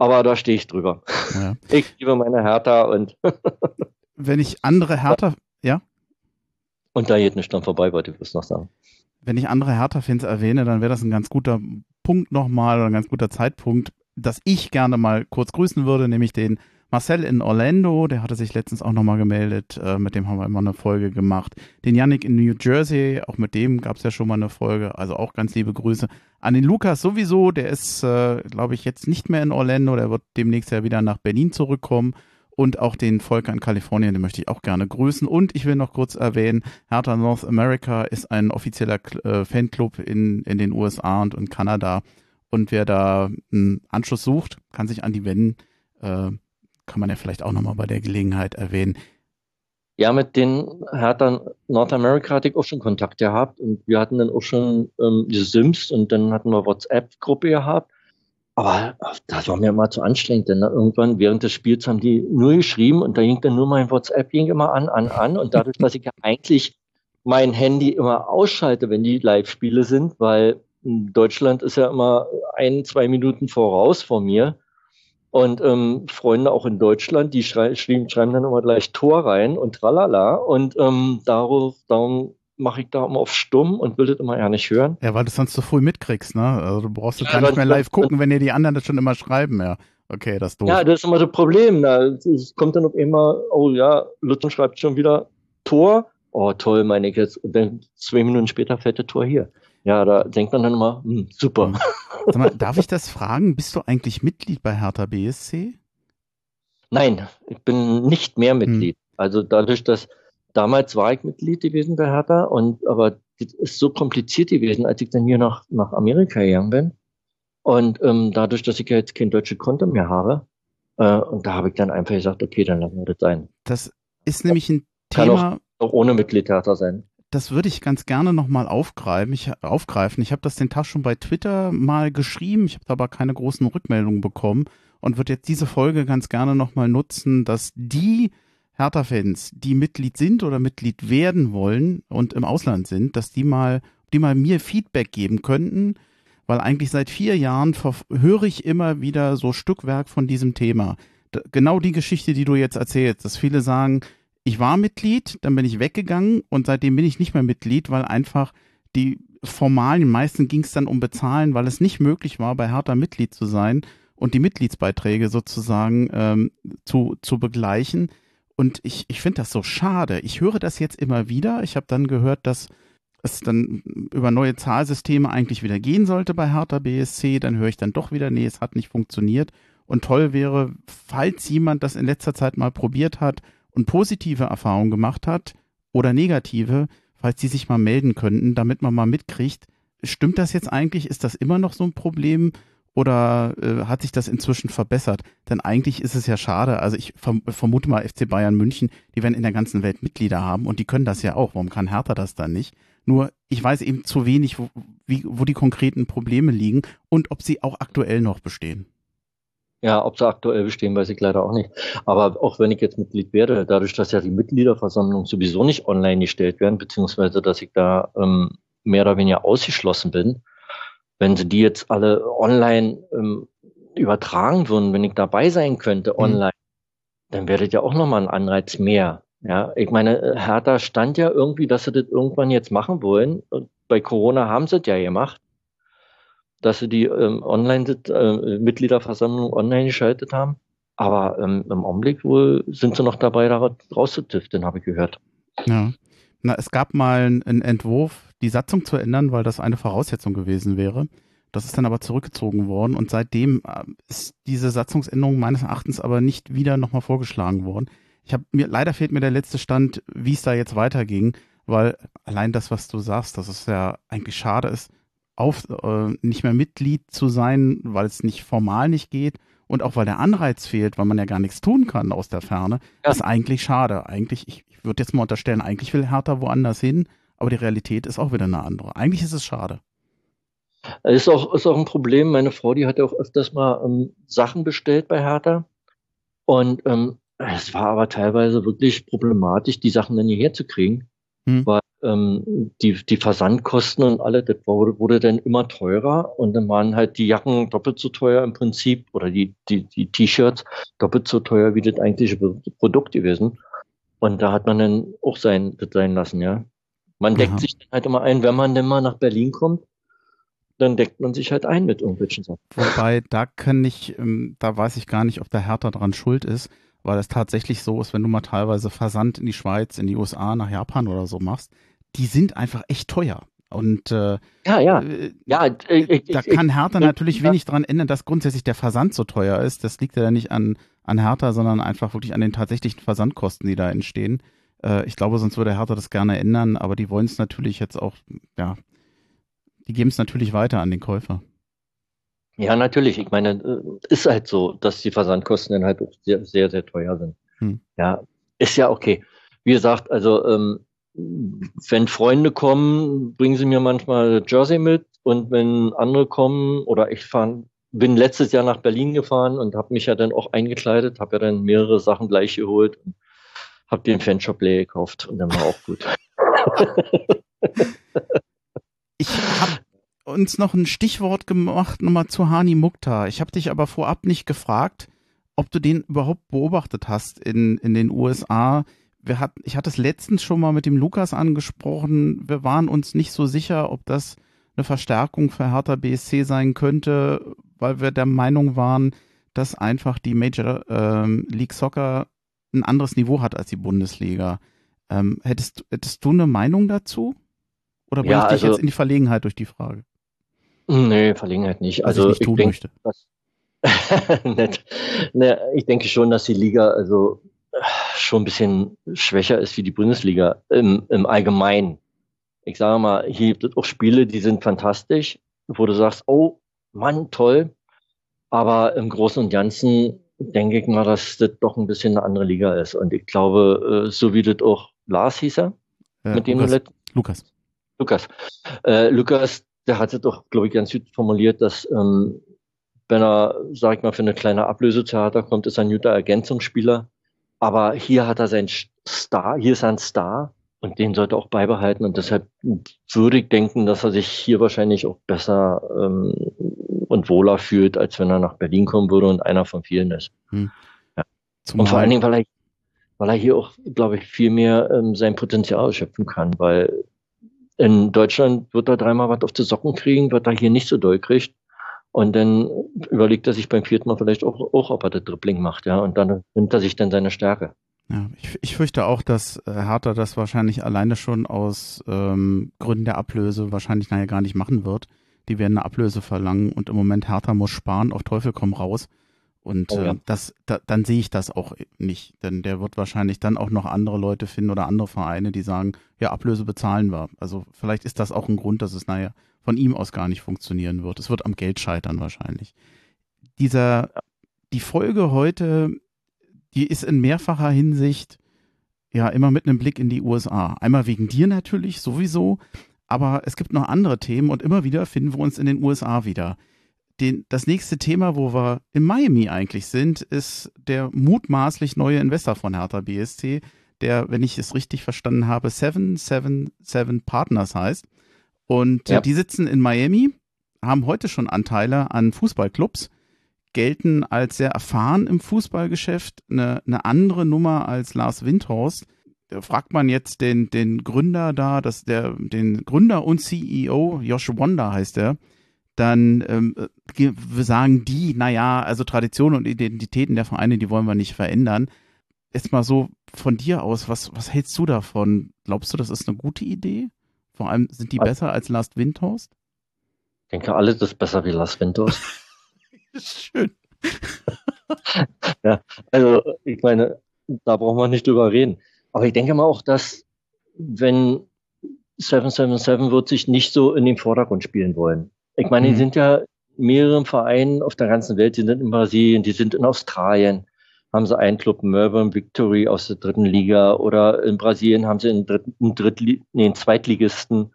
Aber da stehe ich drüber. Ja. Ich liebe meine Hertha und. Wenn ich andere Hertha, ja? Und da geht nicht dann vorbei, wollte ich bloß noch sagen. Wenn ich andere Hertha-Fans erwähne, dann wäre das ein ganz guter Punkt nochmal oder ein ganz guter Zeitpunkt, dass ich gerne mal kurz grüßen würde, nämlich den Marcel in Orlando, der hatte sich letztens auch nochmal gemeldet, äh, mit dem haben wir immer eine Folge gemacht. Den Yannick in New Jersey, auch mit dem gab es ja schon mal eine Folge, also auch ganz liebe Grüße. An den Lukas sowieso, der ist, äh, glaube ich, jetzt nicht mehr in Orlando, der wird demnächst ja wieder nach Berlin zurückkommen. Und auch den Volker in Kalifornien, den möchte ich auch gerne grüßen. Und ich will noch kurz erwähnen, Hertha North America ist ein offizieller äh, Fanclub in, in den USA und in Kanada. Und wer da einen Anschluss sucht, kann sich an die wenden. Äh, kann man ja vielleicht auch nochmal bei der Gelegenheit erwähnen. Ja, mit den Hertha North America hatte ich auch schon Kontakt gehabt und wir hatten dann auch schon ähm, Sims und dann hatten wir WhatsApp-Gruppe gehabt. Aber das war mir immer zu anstrengend, denn irgendwann während des Spiels haben die nur geschrieben und da ging dann nur mein WhatsApp ging immer an, an, an und dadurch, dass ich ja eigentlich mein Handy immer ausschalte, wenn die Live-Spiele sind, weil Deutschland ist ja immer ein, zwei Minuten voraus vor mir und ähm, Freunde auch in Deutschland, die schrei schreiben, schreiben dann immer gleich Tor rein und tralala. Und ähm, darauf, darum mache ich da immer auf stumm und will das immer ja nicht hören. Ja, weil du sonst so früh mitkriegst, ne? Also du brauchst ja, gar nicht mehr live gucken, wenn dir die anderen das schon immer schreiben, ja. Okay, das ist doof. Ja, das ist immer das Problem. Es kommt dann auf immer, oh ja, Luther schreibt schon wieder Tor. Oh, toll, meine ich jetzt. Und dann zwei Minuten später fällt das Tor hier. Ja, da denkt man dann immer, hm, super. Hm. Sag mal, darf ich das fragen? Bist du eigentlich Mitglied bei Hertha BSC? Nein, ich bin nicht mehr hm. Mitglied. Hm. Also dadurch, dass damals war ich Mitglied gewesen bei Hertha und aber das ist so kompliziert gewesen, als ich dann hier nach, nach Amerika gegangen bin. Und ähm, dadurch, dass ich ja jetzt kein deutsches Konto mehr habe, äh, und da habe ich dann einfach gesagt, okay, dann lassen wir das sein. Das ist nämlich ein Kann Thema. Auch, auch ohne Mitglied Hertha sein das würde ich ganz gerne nochmal aufgreifen. Ich, aufgreifen. ich habe das den Tag schon bei Twitter mal geschrieben, ich habe aber keine großen Rückmeldungen bekommen und würde jetzt diese Folge ganz gerne nochmal nutzen, dass die Hertha-Fans, die Mitglied sind oder Mitglied werden wollen und im Ausland sind, dass die mal, die mal mir Feedback geben könnten, weil eigentlich seit vier Jahren höre ich immer wieder so Stückwerk von diesem Thema. Genau die Geschichte, die du jetzt erzählst, dass viele sagen, ich war Mitglied, dann bin ich weggegangen und seitdem bin ich nicht mehr Mitglied, weil einfach die formalen, meisten ging es dann um Bezahlen, weil es nicht möglich war, bei Hertha Mitglied zu sein und die Mitgliedsbeiträge sozusagen ähm, zu, zu begleichen. Und ich, ich finde das so schade. Ich höre das jetzt immer wieder. Ich habe dann gehört, dass es dann über neue Zahlsysteme eigentlich wieder gehen sollte bei Hertha BSC. Dann höre ich dann doch wieder, nee, es hat nicht funktioniert. Und toll wäre, falls jemand das in letzter Zeit mal probiert hat und positive Erfahrungen gemacht hat oder negative, falls die sich mal melden könnten, damit man mal mitkriegt, stimmt das jetzt eigentlich? Ist das immer noch so ein Problem? Oder äh, hat sich das inzwischen verbessert? Denn eigentlich ist es ja schade. Also ich verm vermute mal FC Bayern München, die werden in der ganzen Welt Mitglieder haben und die können das ja auch. Warum kann Hertha das dann nicht? Nur ich weiß eben zu wenig, wo, wie, wo die konkreten Probleme liegen und ob sie auch aktuell noch bestehen. Ja, ob sie aktuell bestehen, weiß ich leider auch nicht. Aber auch wenn ich jetzt Mitglied werde, dadurch, dass ja die Mitgliederversammlungen sowieso nicht online gestellt werden, beziehungsweise dass ich da ähm, mehr oder weniger ausgeschlossen bin, wenn sie die jetzt alle online ähm, übertragen würden, wenn ich dabei sein könnte mhm. online, mhm. dann wäre das ja auch nochmal ein Anreiz mehr. Ja, ich meine, Hertha stand ja irgendwie, dass sie das irgendwann jetzt machen wollen. Und bei Corona haben sie es ja gemacht dass sie die ähm, online äh, online geschaltet haben. Aber ähm, im Augenblick wohl sind sie noch dabei, da rauszutüfteln, habe ich gehört. Ja. Na, es gab mal einen Entwurf, die Satzung zu ändern, weil das eine Voraussetzung gewesen wäre. Das ist dann aber zurückgezogen worden und seitdem äh, ist diese Satzungsänderung meines Erachtens aber nicht wieder nochmal vorgeschlagen worden. Ich habe mir leider fehlt mir der letzte Stand, wie es da jetzt weiterging, weil allein das, was du sagst, dass es ja eigentlich schade ist, auf, äh, nicht mehr Mitglied zu sein, weil es nicht formal nicht geht und auch weil der Anreiz fehlt, weil man ja gar nichts tun kann aus der Ferne, ja. ist eigentlich schade. Eigentlich, ich, ich würde jetzt mal unterstellen, eigentlich will Hertha woanders hin, aber die Realität ist auch wieder eine andere. Eigentlich ist es schade. Ist auch, ist auch ein Problem. Meine Frau, die hat ja auch öfters mal ähm, Sachen bestellt bei Hertha. Und ähm, es war aber teilweise wirklich problematisch, die Sachen dann hierher zu kriegen, hm. weil ähm, die, die Versandkosten und alle, das wurde, wurde dann immer teurer und dann waren halt die Jacken doppelt so teuer im Prinzip oder die, die, die T-Shirts doppelt so teuer wie das eigentliche Produkt gewesen. Und da hat man dann auch sein, das sein lassen, ja. Man deckt Aha. sich dann halt immer ein, wenn man denn mal nach Berlin kommt, dann deckt man sich halt ein mit irgendwelchen Sachen. Wobei, da kann ich, ähm, da weiß ich gar nicht, ob der Hertha dran schuld ist, weil es tatsächlich so ist, wenn du mal teilweise Versand in die Schweiz, in die USA, nach Japan oder so machst, die sind einfach echt teuer. Und äh, ja, ja, äh, ja, ich, da kann Hertha ich, natürlich ich, wenig dran ändern, dass grundsätzlich der Versand so teuer ist. Das liegt ja nicht an, an Hertha, sondern einfach wirklich an den tatsächlichen Versandkosten, die da entstehen. Äh, ich glaube, sonst würde Hertha das gerne ändern, aber die wollen es natürlich jetzt auch, ja, die geben es natürlich weiter an den Käufer. Ja, natürlich. Ich meine, äh, ist halt so, dass die Versandkosten dann halt auch sehr, sehr, sehr teuer sind. Hm. Ja, ist ja okay. Wie gesagt, also ähm, wenn Freunde kommen, bringen sie mir manchmal Jersey mit und wenn andere kommen oder ich fahre, bin letztes Jahr nach Berlin gefahren und habe mich ja dann auch eingekleidet, habe ja dann mehrere Sachen gleich geholt und habe den Fanshop leer gekauft und dann war auch gut. ich habe uns noch ein Stichwort gemacht, nochmal zu Hani Mukta. Ich habe dich aber vorab nicht gefragt, ob du den überhaupt beobachtet hast in, in den USA. Wir hat, ich hatte es letztens schon mal mit dem Lukas angesprochen. Wir waren uns nicht so sicher, ob das eine Verstärkung für Hertha BSC sein könnte, weil wir der Meinung waren, dass einfach die Major ähm, League Soccer ein anderes Niveau hat als die Bundesliga. Ähm, hättest, hättest du eine Meinung dazu? Oder bringe ja, ich dich also, jetzt in die Verlegenheit durch die Frage? Nee, Verlegenheit nicht. Also, also ich, ich denke, dass, Nett. Ne, ich denke schon, dass die Liga also schon ein bisschen schwächer ist wie die Bundesliga im, im Allgemeinen. Ich sage mal, hier gibt es auch Spiele, die sind fantastisch, wo du sagst, oh Mann, toll. Aber im Großen und Ganzen denke ich mal, dass das doch ein bisschen eine andere Liga ist. Und ich glaube, äh, so wie das auch Lars hieß er, ja, mit dem Lukas. Lukas. Lukas. Äh, Lukas, der hatte doch, glaube ich, ganz gut formuliert, dass ähm, wenn er, sag ich mal, für eine kleine Ablösetheater kommt, ist er ein guter Ergänzungsspieler. Aber hier hat er seinen Star, hier ist er ein Star und den sollte er auch beibehalten. Und deshalb würde ich denken, dass er sich hier wahrscheinlich auch besser ähm, und wohler fühlt, als wenn er nach Berlin kommen würde und einer von vielen ist. Hm. Ja. Und vor allen Dingen, weil er, weil er hier auch, glaube ich, viel mehr ähm, sein Potenzial schöpfen kann, weil in Deutschland wird er dreimal was auf die Socken kriegen, was er hier nicht so doll kriegt. Und dann überlegt er sich beim vierten Mal vielleicht auch, auch ob er das Dribbling macht, ja. Und dann nimmt er sich dann seine Stärke. Ja, ich, ich fürchte auch, dass äh, Hertha das wahrscheinlich alleine schon aus ähm, Gründen der Ablöse wahrscheinlich nachher gar nicht machen wird. Die werden eine Ablöse verlangen und im Moment Hertha muss sparen, auf Teufel komm raus. Und oh, ja. äh, das, da, dann sehe ich das auch nicht, denn der wird wahrscheinlich dann auch noch andere Leute finden oder andere Vereine, die sagen, ja, Ablöse bezahlen wir. Also vielleicht ist das auch ein Grund, dass es nachher von ihm aus gar nicht funktionieren wird. Es wird am Geld scheitern wahrscheinlich. Dieser, die Folge heute, die ist in mehrfacher Hinsicht ja immer mit einem Blick in die USA. Einmal wegen dir natürlich sowieso, aber es gibt noch andere Themen und immer wieder finden wir uns in den USA wieder. Den, das nächste Thema, wo wir in Miami eigentlich sind, ist der mutmaßlich neue Investor von Hertha BSC, der, wenn ich es richtig verstanden habe, 777 Partners heißt. Und ja. die sitzen in Miami, haben heute schon Anteile an Fußballclubs, gelten als sehr erfahren im Fußballgeschäft, eine, eine andere Nummer als Lars Windhorst. Da fragt man jetzt den, den Gründer da, dass der, den Gründer und CEO, Josh Wanda heißt er, dann ähm, wir sagen die, naja, also Traditionen und Identitäten der Vereine, die wollen wir nicht verändern. Jetzt mal so von dir aus, was, was hältst du davon? Glaubst du, das ist eine gute Idee? Vor allem sind die also, besser als Last Windhorst? Ich denke, alles ist besser wie Last Windhorst. Schön. ja, also ich meine, da brauchen wir nicht drüber reden. Aber ich denke mal auch, dass wenn 777 wird sich nicht so in den Vordergrund spielen wollen. Ich meine, mhm. die sind ja mehreren Vereinen auf der ganzen Welt, die sind in Brasilien, die sind in Australien, haben sie einen Club Melbourne Victory aus der dritten Liga oder in Brasilien haben sie einen, dritten, einen, Drittli nee, einen Zweitligisten.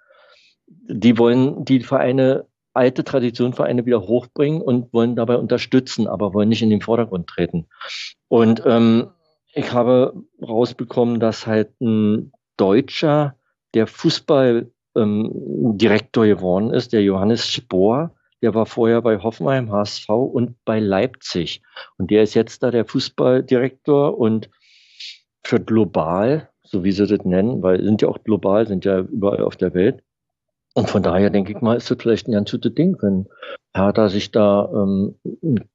Die wollen die Vereine, alte Traditionvereine wieder hochbringen und wollen dabei unterstützen, aber wollen nicht in den Vordergrund treten. Und ähm, ich habe rausbekommen, dass halt ein Deutscher, der Fußballdirektor ähm, geworden ist, der Johannes Spohr, der war vorher bei Hoffenheim, HSV und bei Leipzig. Und der ist jetzt da der Fußballdirektor und für global, so wie sie das nennen, weil sind ja auch global, sind ja überall auf der Welt. Und von daher denke ich mal, ist das vielleicht ein ganz gutes Ding, wenn Hertha sich da ähm,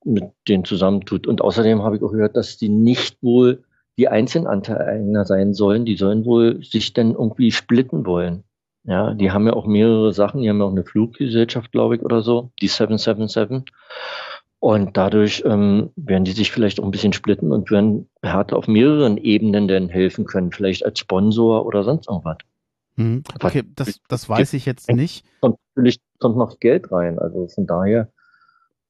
mit, denen zusammentut. Und außerdem habe ich auch gehört, dass die nicht wohl die Einzelanteilnehmer sein sollen, die sollen wohl sich dann irgendwie splitten wollen. Ja, die haben ja auch mehrere Sachen. Die haben ja auch eine Fluggesellschaft, glaube ich, oder so, die 777. Und dadurch ähm, werden die sich vielleicht auch ein bisschen splitten und werden Härte auf mehreren Ebenen denn helfen können, vielleicht als Sponsor oder sonst irgendwas. Hm. Okay, das, das weiß ich jetzt nicht. Und natürlich kommt noch Geld rein. Also von daher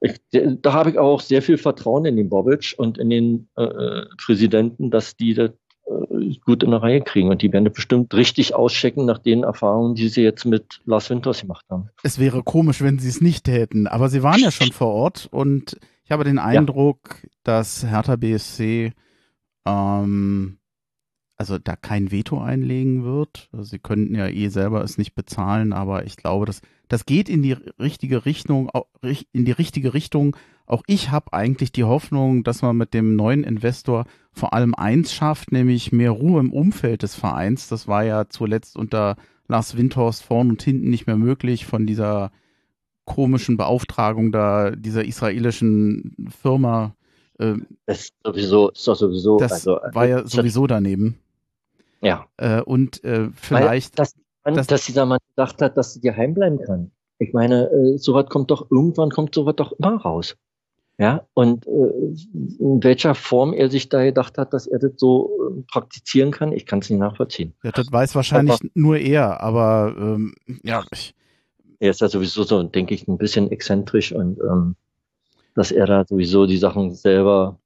ich, da habe ich auch sehr viel Vertrauen in den Bobic und in den äh, äh Präsidenten, dass die das gut in der Reihe kriegen. Und die werden bestimmt richtig auschecken nach den Erfahrungen, die sie jetzt mit Lars Winters gemacht haben. Es wäre komisch, wenn sie es nicht täten. Aber sie waren ja schon vor Ort und ich habe den Eindruck, ja. dass Hertha BSC ähm, also da kein Veto einlegen wird. Sie könnten ja eh selber es nicht bezahlen, aber ich glaube, das, das geht in die richtige Richtung, in die richtige Richtung. Auch ich habe eigentlich die Hoffnung, dass man mit dem neuen Investor vor allem eins schafft, nämlich mehr Ruhe im Umfeld des Vereins. Das war ja zuletzt unter Lars Windhorst vorn und hinten nicht mehr möglich von dieser komischen Beauftragung da dieser israelischen Firma. Äh, das ist sowieso, ist doch sowieso. Das also, war ja sowieso daneben. Ja. Äh, und äh, vielleicht. Weil, dass, dass, dass, dieser Mann gedacht hat, dass sie dir heimbleiben kann. Ich meine, äh, sowas kommt doch, irgendwann kommt sowas doch immer raus. Ja, und äh, in welcher Form er sich da gedacht hat, dass er das so äh, praktizieren kann, ich kann es nicht nachvollziehen. Ja, das weiß wahrscheinlich aber, nur er, aber ähm, ja. Ich, er ist ja sowieso so, denke ich, ein bisschen exzentrisch und ähm, dass er da sowieso die Sachen selber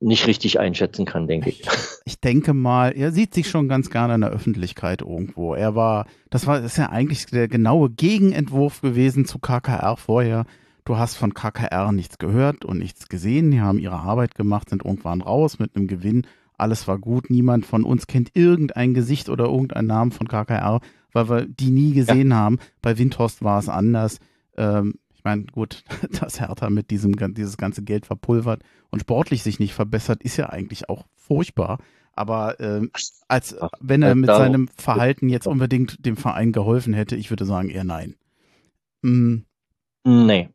nicht richtig einschätzen kann, denke ich. Ich denke mal, er sieht sich schon ganz gerne in der Öffentlichkeit irgendwo. Er war, das war, das ist ja eigentlich der genaue Gegenentwurf gewesen zu KKR vorher. Du hast von KKR nichts gehört und nichts gesehen. Die haben ihre Arbeit gemacht, sind irgendwann raus mit einem Gewinn. Alles war gut. Niemand von uns kennt irgendein Gesicht oder irgendeinen Namen von KKR, weil wir die nie gesehen ja. haben. Bei Windhorst war es anders. Ähm, ich meine, gut, dass Hertha mit diesem dieses ganze Geld verpulvert und sportlich sich nicht verbessert, ist ja eigentlich auch furchtbar. Aber äh, als wenn er mit seinem Verhalten jetzt unbedingt dem Verein geholfen hätte, ich würde sagen eher nein. Mhm. Nee.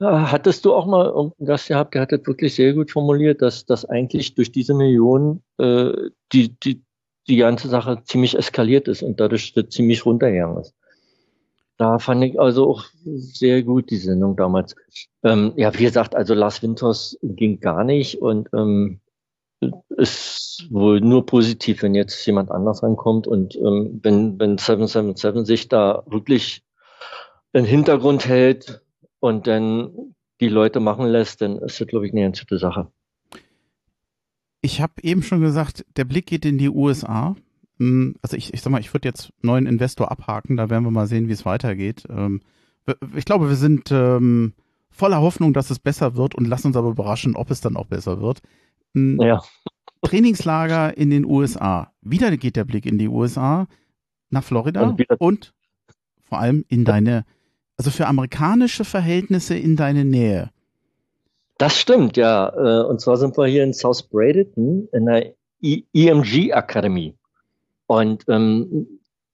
Hattest du auch mal irgendeinen Gast gehabt, der hat das wirklich sehr gut formuliert, dass, dass eigentlich durch diese Millionen äh, die, die, die ganze Sache ziemlich eskaliert ist und dadurch ziemlich runtergegangen ist. Da fand ich also auch sehr gut die Sendung damals. Ähm, ja, wie gesagt, also Lars Winters ging gar nicht und ähm, ist wohl nur positiv, wenn jetzt jemand anders rankommt und ähm, wenn, wenn 777 sich da wirklich im Hintergrund hält und dann die Leute machen lässt, dann ist das, glaube ich, eine ganz gute Sache. Ich habe eben schon gesagt, der Blick geht in die USA. Hm, also ich, ich sag mal, ich würde jetzt neuen Investor abhaken, da werden wir mal sehen, wie es weitergeht. Ähm, ich glaube, wir sind ähm, voller Hoffnung, dass es besser wird und lassen uns aber überraschen, ob es dann auch besser wird. Hm, ja. Trainingslager in den USA. Wieder geht der Blick in die USA, nach Florida und, und vor allem in deine, also für amerikanische Verhältnisse in deine Nähe. Das stimmt, ja. Äh, und zwar sind wir hier in South Bradenton in der EMG Akademie. Und ähm,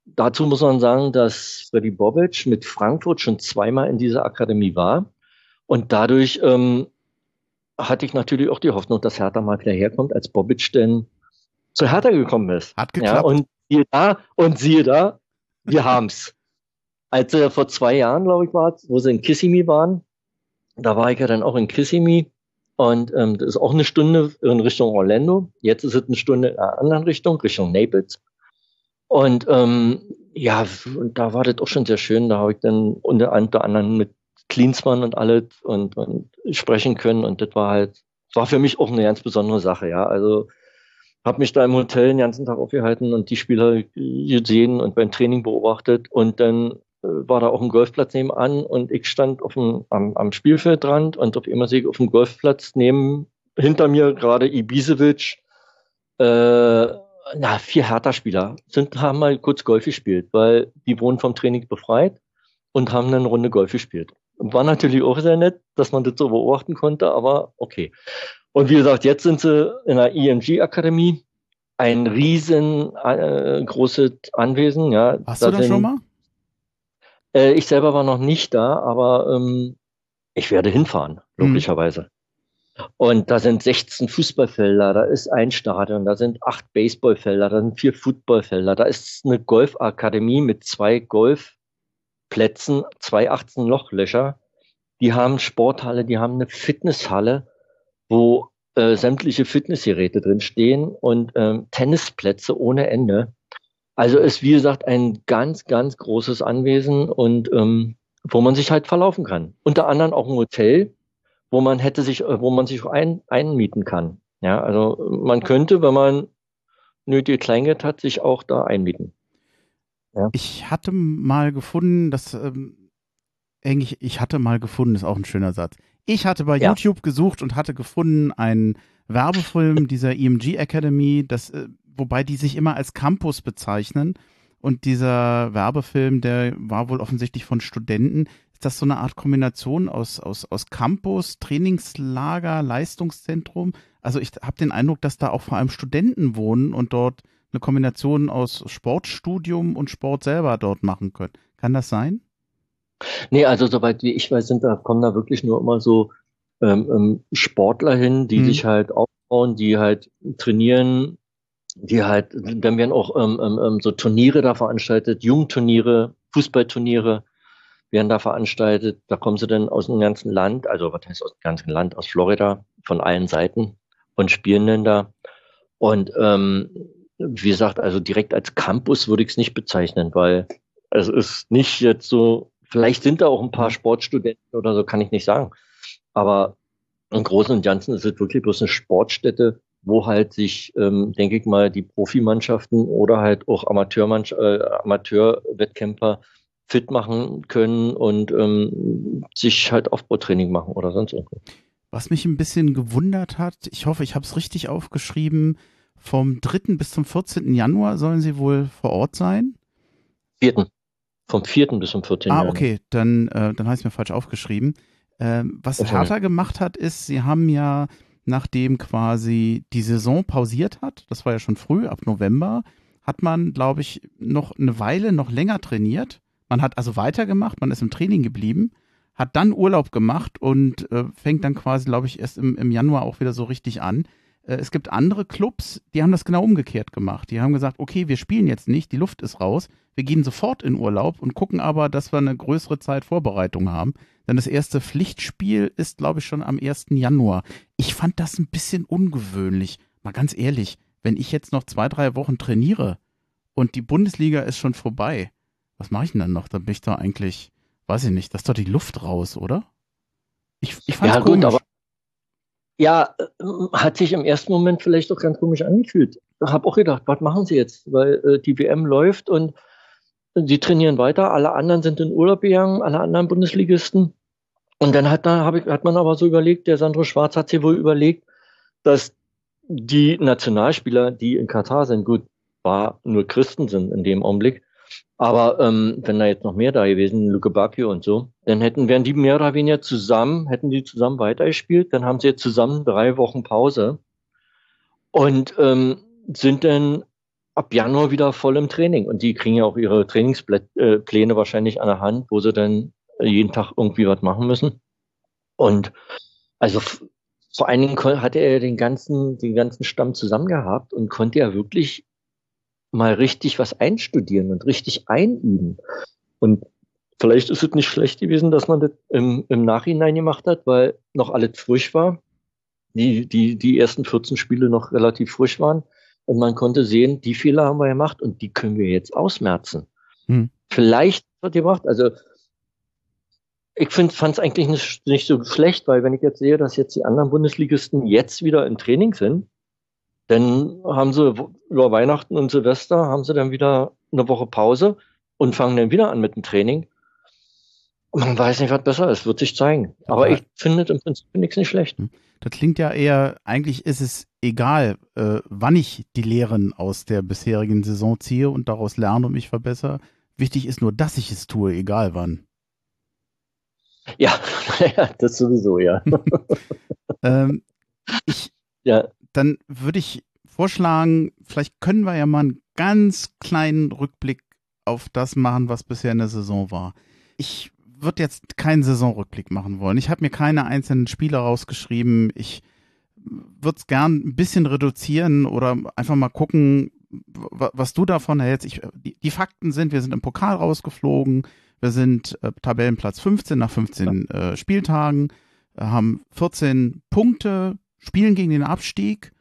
dazu muss man sagen, dass Freddy Bobic mit Frankfurt schon zweimal in dieser Akademie war. Und dadurch ähm, hatte ich natürlich auch die Hoffnung, dass Hertha mal wieder herkommt, als Bobic denn zu Hertha gekommen ist. Hat geklappt. Ja, und siehe da, und siehe da, wir haben's. Als er vor zwei Jahren, glaube ich, war, wo sie in Kissimmee waren, da war ich ja dann auch in Kissimmee und ähm, das ist auch eine Stunde in Richtung Orlando. Jetzt ist es eine Stunde in einer anderen Richtung, Richtung Naples. Und ähm, ja, und da war das auch schon sehr schön. Da habe ich dann unter anderem mit Klinsmann und alles und, und sprechen können. Und das war halt, war für mich auch eine ganz besondere Sache, ja. Also habe mich da im Hotel den ganzen Tag aufgehalten und die Spieler gesehen und beim Training beobachtet. Und dann äh, war da auch ein Golfplatz nebenan und ich stand auf dem, am, am Spielfeldrand und auf immer sehe ich auf dem Golfplatz neben hinter mir gerade Ibisevic, äh, na, vier Hertha-Spieler sind, haben mal kurz Golf gespielt, weil die wurden vom Training befreit und haben eine Runde Golf gespielt. War natürlich auch sehr nett, dass man das so beobachten konnte, aber okay. Und wie gesagt, jetzt sind sie in der EMG-Akademie. Ein riesengroßes äh, Anwesen. Ja, da du da sind, schon mal? Äh, ich selber war noch nicht da, aber ähm, ich werde hinfahren, hm. logischerweise. Und da sind 16 Fußballfelder, da ist ein Stadion, da sind acht Baseballfelder, da sind vier Footballfelder, da ist eine Golfakademie mit zwei Golfplätzen, zwei 18 Lochlöcher. Die haben Sporthalle, die haben eine Fitnesshalle, wo äh, sämtliche Fitnessgeräte drin stehen und ähm, Tennisplätze ohne Ende. Also ist, wie gesagt, ein ganz, ganz großes Anwesen und ähm, wo man sich halt verlaufen kann. Unter anderem auch ein Hotel, wo man hätte sich, wo man sich ein, einmieten kann. Ja, also man könnte, wenn man nötige Kleingeld hat, sich auch da einmieten. Ja. Ich hatte mal gefunden, dass ähm, eigentlich, ich hatte mal gefunden, ist auch ein schöner Satz. Ich hatte bei ja. YouTube gesucht und hatte gefunden einen Werbefilm dieser EMG Academy, das, äh, wobei die sich immer als Campus bezeichnen. Und dieser Werbefilm, der war wohl offensichtlich von Studenten. Ist das so eine Art Kombination aus, aus, aus Campus, Trainingslager, Leistungszentrum? Also ich habe den Eindruck, dass da auch vor allem Studenten wohnen und dort eine Kombination aus Sportstudium und Sport selber dort machen können. Kann das sein? Nee, also soweit wie ich weiß, sind da, kommen da wirklich nur immer so ähm, ähm Sportler hin, die mhm. sich halt aufbauen, die halt trainieren, die halt, dann werden auch ähm, ähm, ähm, so Turniere da veranstaltet, Jugendturniere, Fußballturniere werden da veranstaltet. Da kommen sie dann aus dem ganzen Land, also was heißt aus dem ganzen Land, aus Florida, von allen Seiten und spielen dann da. Und ähm, wie gesagt, also direkt als Campus würde ich es nicht bezeichnen, weil es ist nicht jetzt so, vielleicht sind da auch ein paar Sportstudenten oder so, kann ich nicht sagen. Aber im Großen und Ganzen ist es wirklich bloß eine Sportstätte, wo halt sich, ähm, denke ich mal, die Profimannschaften oder halt auch Amateurmann äh, Amateurwettkämpfer fit machen können und ähm, sich halt Aufbautraining machen oder sonst irgendwas. Was mich ein bisschen gewundert hat, ich hoffe, ich habe es richtig aufgeschrieben, vom 3. bis zum 14. Januar sollen sie wohl vor Ort sein? 4. Vom 4. bis zum 14. Ah, okay, dann, äh, dann habe ich es mir falsch aufgeschrieben. Ähm, was okay. Hertha gemacht hat, ist, sie haben ja, nachdem quasi die Saison pausiert hat, das war ja schon früh, ab November, hat man, glaube ich, noch eine Weile noch länger trainiert. Man hat also weitergemacht, man ist im Training geblieben, hat dann Urlaub gemacht und äh, fängt dann quasi, glaube ich, erst im, im Januar auch wieder so richtig an. Äh, es gibt andere Clubs, die haben das genau umgekehrt gemacht. Die haben gesagt, okay, wir spielen jetzt nicht, die Luft ist raus, wir gehen sofort in Urlaub und gucken aber, dass wir eine größere Zeit Vorbereitung haben. Denn das erste Pflichtspiel ist, glaube ich, schon am 1. Januar. Ich fand das ein bisschen ungewöhnlich. Mal ganz ehrlich, wenn ich jetzt noch zwei, drei Wochen trainiere und die Bundesliga ist schon vorbei, was mache ich denn dann noch? Dann bin ich da eigentlich, weiß ich nicht, das ist doch die Luft raus, oder? Ich, ich fand ja, gut, komisch. aber ja, äh, hat sich im ersten Moment vielleicht auch ganz komisch angefühlt. Ich habe auch gedacht, was machen sie jetzt? Weil äh, die WM läuft und sie trainieren weiter, alle anderen sind in Urlaub gegangen, alle anderen Bundesligisten. Und dann hat, da, ich, hat man aber so überlegt, der Sandro Schwarz hat sich wohl überlegt, dass die Nationalspieler, die in Katar sind, gut, war nur Christen sind in dem Augenblick, aber ähm, wenn da jetzt noch mehr da gewesen, Luke Bacchio und so, dann hätten, wären die mehr oder weniger zusammen, hätten die zusammen weitergespielt, dann haben sie jetzt zusammen drei Wochen Pause und ähm, sind dann ab Januar wieder voll im Training. Und die kriegen ja auch ihre Trainingspläne äh, wahrscheinlich an der Hand, wo sie dann jeden Tag irgendwie was machen müssen. Und also vor allen Dingen hatte er den ganzen, den ganzen Stamm zusammen gehabt und konnte ja wirklich mal richtig was einstudieren und richtig einüben. Und vielleicht ist es nicht schlecht gewesen, dass man das im, im Nachhinein gemacht hat, weil noch alles frisch war. Die, die, die ersten 14 Spiele noch relativ frisch waren. Und man konnte sehen, die Fehler haben wir gemacht und die können wir jetzt ausmerzen. Hm. Vielleicht hat gemacht, also ich fand es eigentlich nicht, nicht so schlecht, weil wenn ich jetzt sehe, dass jetzt die anderen Bundesligisten jetzt wieder im Training sind, dann haben sie über Weihnachten und Silvester haben sie dann wieder eine Woche Pause und fangen dann wieder an mit dem Training. Man weiß nicht, was besser ist, wird sich zeigen. Aber ja. ich finde im Prinzip nichts nicht schlecht. Hm. Das klingt ja eher, eigentlich ist es egal, äh, wann ich die Lehren aus der bisherigen Saison ziehe und daraus lerne und mich verbessere. Wichtig ist nur, dass ich es tue, egal wann. Ja, das sowieso, ja. ähm, ich, ja dann würde ich vorschlagen, vielleicht können wir ja mal einen ganz kleinen Rückblick auf das machen, was bisher in der Saison war. Ich würde jetzt keinen Saisonrückblick machen wollen. Ich habe mir keine einzelnen Spiele rausgeschrieben. Ich würde es gern ein bisschen reduzieren oder einfach mal gucken, was du davon hältst. Ich, die, die, Fakten sind, wir sind im Pokal rausgeflogen, wir sind äh, Tabellenplatz 15 nach 15 äh, Spieltagen, haben 14 Punkte, spielen gegen den Abstieg.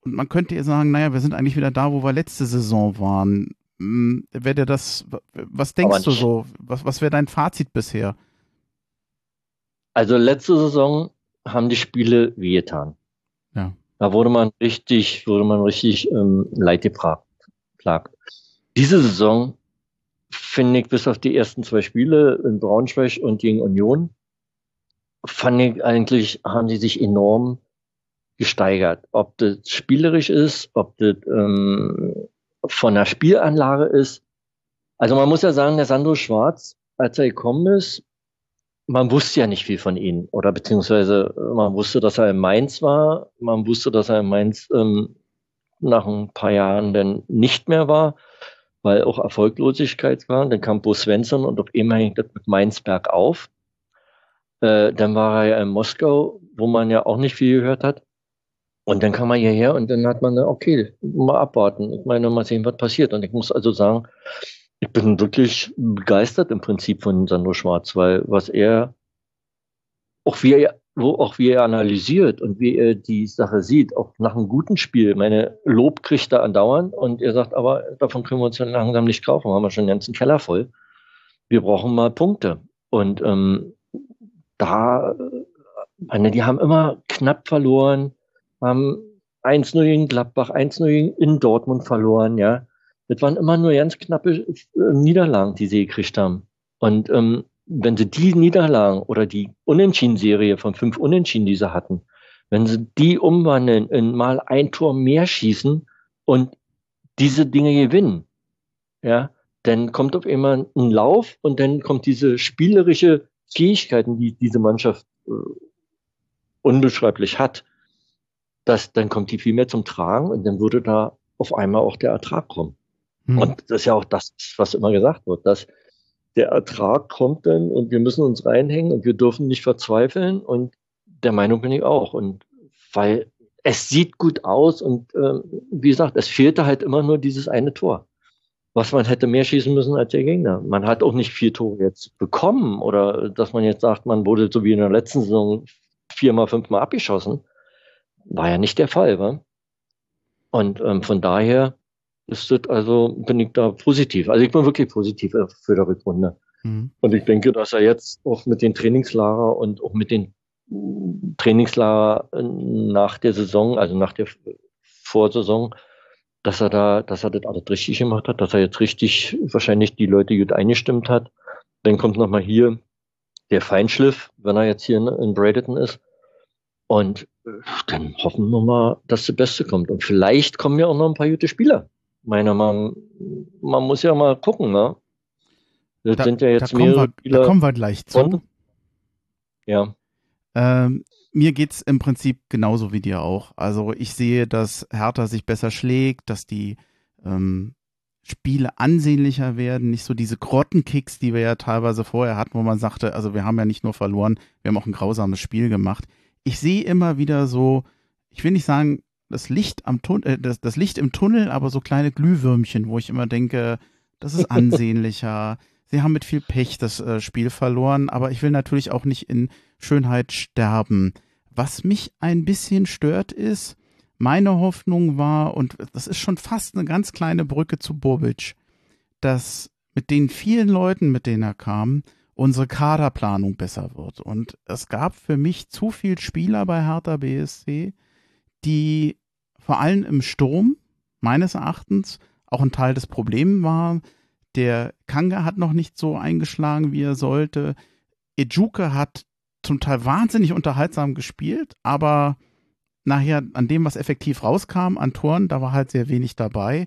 Und man könnte ja sagen, naja, wir sind eigentlich wieder da, wo wir letzte Saison waren. Hm, wäre dir das, was denkst du so? Was, was wäre dein Fazit bisher? Also letzte Saison haben die Spiele wehgetan. Ja. Da wurde man richtig, wurde man richtig ähm, leid geplagt. Diese Saison finde ich bis auf die ersten zwei Spiele in Braunschweig und gegen Union, fand ich eigentlich, haben die sich enorm gesteigert. Ob das spielerisch ist, ob das ähm, von der Spielanlage ist. Also man muss ja sagen, der Sandro Schwarz, als er gekommen ist, man wusste ja nicht viel von ihm. Oder beziehungsweise man wusste, dass er in Mainz war. Man wusste, dass er in Mainz ähm, nach ein paar Jahren dann nicht mehr war, weil auch Erfolglosigkeit war. Dann kam Bo Svensson und auf einmal hängt das mit Mainzberg auf. Äh, dann war er ja in Moskau, wo man ja auch nicht viel gehört hat. Und dann kam er hierher und dann hat man, okay, mal abwarten. Ich meine, mal sehen, was passiert. Und ich muss also sagen, ich bin wirklich begeistert im Prinzip von Sandro Schwarz, weil was er, auch wie er, auch wie er analysiert und wie er die Sache sieht, auch nach einem guten Spiel, meine Lob kriegt er andauernd und er sagt, aber davon können wir uns ja langsam nicht kaufen, haben wir schon den ganzen Keller voll. Wir brauchen mal Punkte. Und ähm, da, meine, die haben immer knapp verloren, haben 1-0 gegen Gladbach, 1-0 in Dortmund verloren, ja. Das waren immer nur ganz knappe äh, Niederlagen, die sie gekriegt haben. Und ähm, wenn sie die Niederlagen oder die Unentschieden-Serie von fünf Unentschieden, die sie hatten, wenn sie die umwandeln in mal ein Tor mehr schießen und diese Dinge gewinnen, ja, dann kommt auf einmal ein Lauf und dann kommt diese spielerische Fähigkeiten, die diese Mannschaft äh, unbeschreiblich hat, dass dann kommt die viel mehr zum Tragen und dann würde da auf einmal auch der Ertrag kommen. Hm. Und das ist ja auch das, was immer gesagt wird, dass der Ertrag kommt dann und wir müssen uns reinhängen und wir dürfen nicht verzweifeln und der Meinung bin ich auch. Und weil es sieht gut aus und äh, wie gesagt, es fehlte halt immer nur dieses eine Tor, was man hätte mehr schießen müssen als der Gegner. Man hat auch nicht vier Tore jetzt bekommen oder dass man jetzt sagt, man wurde so wie in der letzten Saison viermal, fünfmal abgeschossen. War ja nicht der Fall, wa? Und ähm, von daher ist das also, bin ich da positiv. Also ich bin wirklich positiv für die Rückrunde. Mhm. Und ich denke, dass er jetzt auch mit den Trainingslager und auch mit den Trainingslager nach der Saison, also nach der Vorsaison, dass er da, dass er das alles richtig gemacht hat, dass er jetzt richtig wahrscheinlich die Leute gut eingestimmt hat. Dann kommt nochmal hier der Feinschliff, wenn er jetzt hier in Bradenton ist. Und äh, dann hoffen wir mal, dass das Beste kommt. Und vielleicht kommen ja auch noch ein paar gute Spieler. Meiner man, man muss ja mal gucken, ne? Das da, sind ja jetzt da kommen, wir, da kommen wir gleich zu. Und, ja. Ähm, mir geht's im Prinzip genauso wie dir auch. Also ich sehe, dass Hertha sich besser schlägt, dass die ähm, Spiele ansehnlicher werden, nicht so diese Grottenkicks, die wir ja teilweise vorher hatten, wo man sagte, also wir haben ja nicht nur verloren, wir haben auch ein grausames Spiel gemacht ich sehe immer wieder so, ich will nicht sagen, das Licht am Tunnel, äh, das, das Licht im Tunnel, aber so kleine Glühwürmchen, wo ich immer denke, das ist ansehnlicher. Sie haben mit viel Pech das äh, Spiel verloren, aber ich will natürlich auch nicht in Schönheit sterben. Was mich ein bisschen stört ist, meine Hoffnung war, und das ist schon fast eine ganz kleine Brücke zu Bobic, dass mit den vielen Leuten, mit denen er kam, unsere Kaderplanung besser wird. Und es gab für mich zu viele Spieler bei Hertha BSC, die vor allem im Sturm meines Erachtens auch ein Teil des Problems waren. Der Kanga hat noch nicht so eingeschlagen, wie er sollte. Ejuke hat zum Teil wahnsinnig unterhaltsam gespielt, aber nachher an dem, was effektiv rauskam, an Toren, da war halt sehr wenig dabei.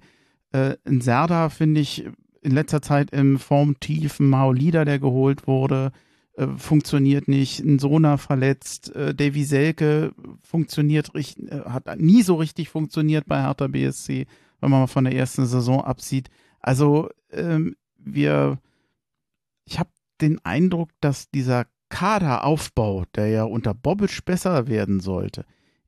Äh, in Serda, finde ich, in letzter Zeit im formtiefen Maolida, der geholt wurde, äh, funktioniert nicht. Ein Sona verletzt. Äh, Davy Selke funktioniert äh, hat nie so richtig funktioniert bei Hertha BSC, wenn man mal von der ersten Saison absieht. Also ähm, wir, ich habe den Eindruck, dass dieser Kaderaufbau, der ja unter Bobic besser werden sollte,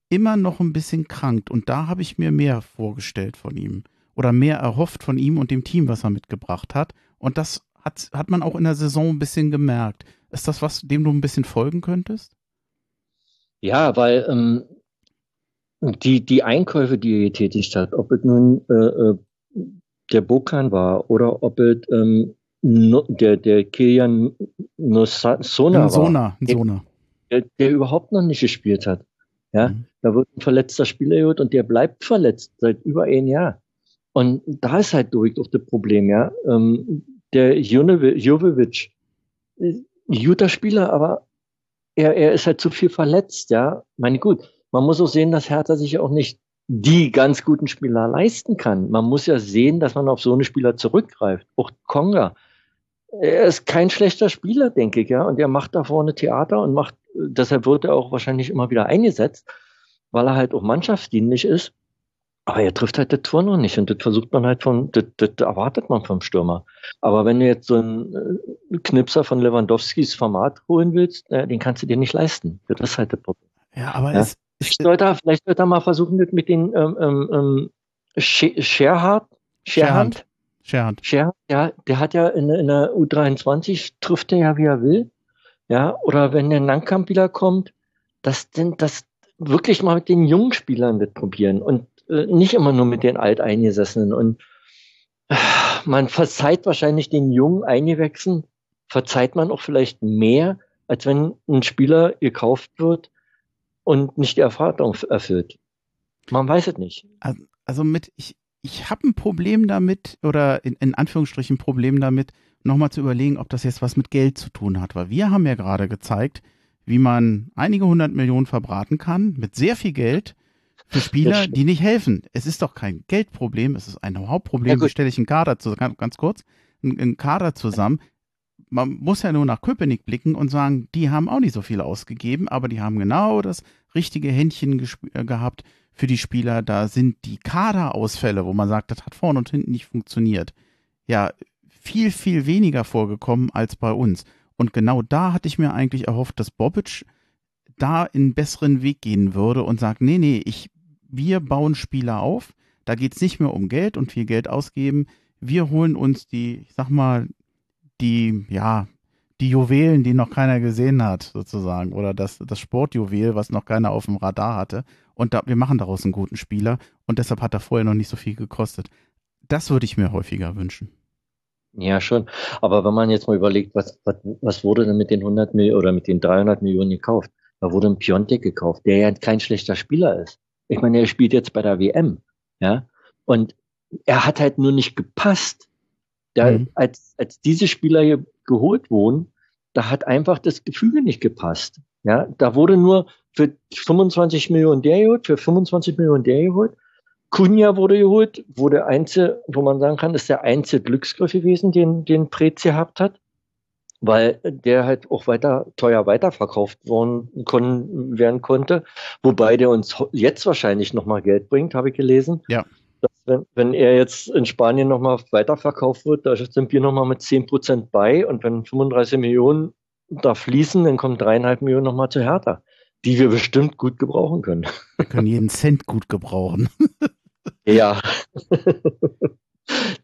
immer noch ein bisschen krankt. Und da habe ich mir mehr vorgestellt von ihm oder mehr erhofft von ihm und dem Team, was er mitgebracht hat. Und das hat, hat man auch in der Saison ein bisschen gemerkt. Ist das was, dem du ein bisschen folgen könntest? Ja, weil ähm, die, die Einkäufe, die er getätigt hat, ob es nun äh, äh der Bokan war oder ob es ähm, no, der, der Kilian Sona war. Sona. der, der überhaupt noch nicht gespielt hat. Ja, mhm. da wird ein verletzter Spieler geholt und der bleibt verletzt seit über ein Jahr. Und da ist halt durch auch das Problem, ja. Ähm, der Jovovic, guter Spieler, aber er, er ist halt zu viel verletzt, ja. Meine gut, man muss auch sehen, dass Hertha sich auch nicht die ganz guten Spieler leisten kann. Man muss ja sehen, dass man auf so eine Spieler zurückgreift. Auch Konga. Er ist kein schlechter Spieler, denke ich, ja. Und er macht da vorne Theater und macht, deshalb wird er auch wahrscheinlich immer wieder eingesetzt, weil er halt auch mannschaftsdienlich ist. Aber er trifft halt das Tor noch nicht und das versucht man halt von, das, das erwartet man vom Stürmer. Aber wenn du jetzt so einen äh, Knipser von Lewandowskis Format holen willst, äh, den kannst du dir nicht leisten. Das ist halt das Problem. Ja, aber ja. es. Vielleicht sollte, er, vielleicht sollte er mal versuchen, das mit den ähm, ähm, ähm Scherhard, Scherhand, Scherhand. Scherhand, ja, der hat ja in, in der U23 trifft er ja, wie er will. Ja, oder wenn der Langkamp wieder kommt, das, das wirklich mal mit den jungen Spielern das probieren und nicht immer nur mit den Alteingesessenen. Und äh, man verzeiht wahrscheinlich den jungen Eingewechseln, verzeiht man auch vielleicht mehr, als wenn ein Spieler gekauft wird und nicht die Erfahrung erfüllt. Man weiß es nicht. Also mit, ich, ich habe ein Problem damit, oder in, in Anführungsstrichen ein Problem damit, nochmal zu überlegen, ob das jetzt was mit Geld zu tun hat. Weil wir haben ja gerade gezeigt, wie man einige hundert Millionen verbraten kann mit sehr viel Geld für Spieler, die nicht helfen. Es ist doch kein Geldproblem, es ist ein Hauptproblem. Ja, Wie stelle ich einen Kader zusammen, ganz kurz, einen Kader zusammen. Man muss ja nur nach Köpenick blicken und sagen, die haben auch nicht so viel ausgegeben, aber die haben genau das richtige Händchen äh, gehabt für die Spieler. Da sind die Kaderausfälle, wo man sagt, das hat vorne und hinten nicht funktioniert. Ja, viel, viel weniger vorgekommen als bei uns. Und genau da hatte ich mir eigentlich erhofft, dass Bobic da einen besseren Weg gehen würde und sagt, nee, nee, ich wir bauen Spieler auf. Da geht es nicht mehr um Geld und viel Geld ausgeben. Wir holen uns die, ich sag mal, die, ja, die Juwelen, die noch keiner gesehen hat, sozusagen, oder das, das Sportjuwel, was noch keiner auf dem Radar hatte. Und da, wir machen daraus einen guten Spieler und deshalb hat er vorher noch nicht so viel gekostet. Das würde ich mir häufiger wünschen. Ja, schon. Aber wenn man jetzt mal überlegt, was, was, was wurde denn mit den 100 Millionen oder mit den 300 Millionen gekauft? Da wurde ein Piontek gekauft, der ja kein schlechter Spieler ist. Ich meine, er spielt jetzt bei der WM, ja, und er hat halt nur nicht gepasst. Da, mhm. als, als diese Spieler hier geholt wurden, da hat einfach das Gefüge nicht gepasst. Ja, da wurde nur für 25 Millionen der geholt, für 25 Millionen der geholt. Kunja wurde geholt, wurde einzige, wo man sagen kann, ist der einzige Glücksgriff gewesen, den, den Prez gehabt hat weil der halt auch weiter teuer weiterverkauft worden kon werden konnte, wobei der uns jetzt wahrscheinlich nochmal Geld bringt, habe ich gelesen. Ja. Dass, wenn, wenn er jetzt in Spanien nochmal weiterverkauft wird, da sind wir nochmal mit 10 Prozent bei und wenn 35 Millionen da fließen, dann kommen dreieinhalb Millionen nochmal zu Hertha, die wir bestimmt gut gebrauchen können. Wir können jeden Cent gut gebrauchen. ja.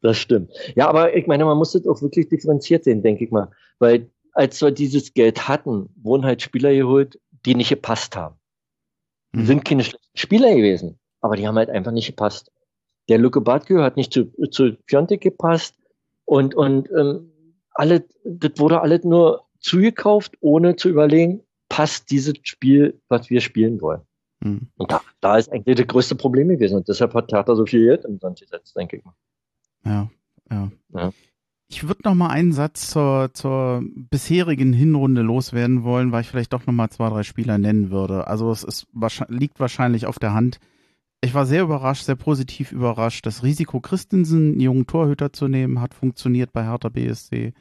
Das stimmt. Ja, aber ich meine, man muss das auch wirklich differenziert sehen, denke ich mal. Weil als wir dieses Geld hatten, wurden halt Spieler geholt, die nicht gepasst haben. Mhm. sind keine schlechten Spieler gewesen, aber die haben halt einfach nicht gepasst. Der Luke Badkö hat nicht zu, zu Piontek gepasst und, und ähm, alle, das wurde alles nur zugekauft, ohne zu überlegen, passt dieses Spiel, was wir spielen wollen. Mhm. Und da, da ist eigentlich das größte Problem gewesen. Und deshalb hat Theater so viel Geld im Sand gesetzt, denke ich mal. Ja, ja. ja. Ich würde noch mal einen Satz zur, zur bisherigen Hinrunde loswerden wollen, weil ich vielleicht doch noch mal zwei, drei Spieler nennen würde. Also es ist, liegt wahrscheinlich auf der Hand. Ich war sehr überrascht, sehr positiv überrascht. Das Risiko, Christensen, einen jungen Torhüter zu nehmen, hat funktioniert bei Hertha BSC.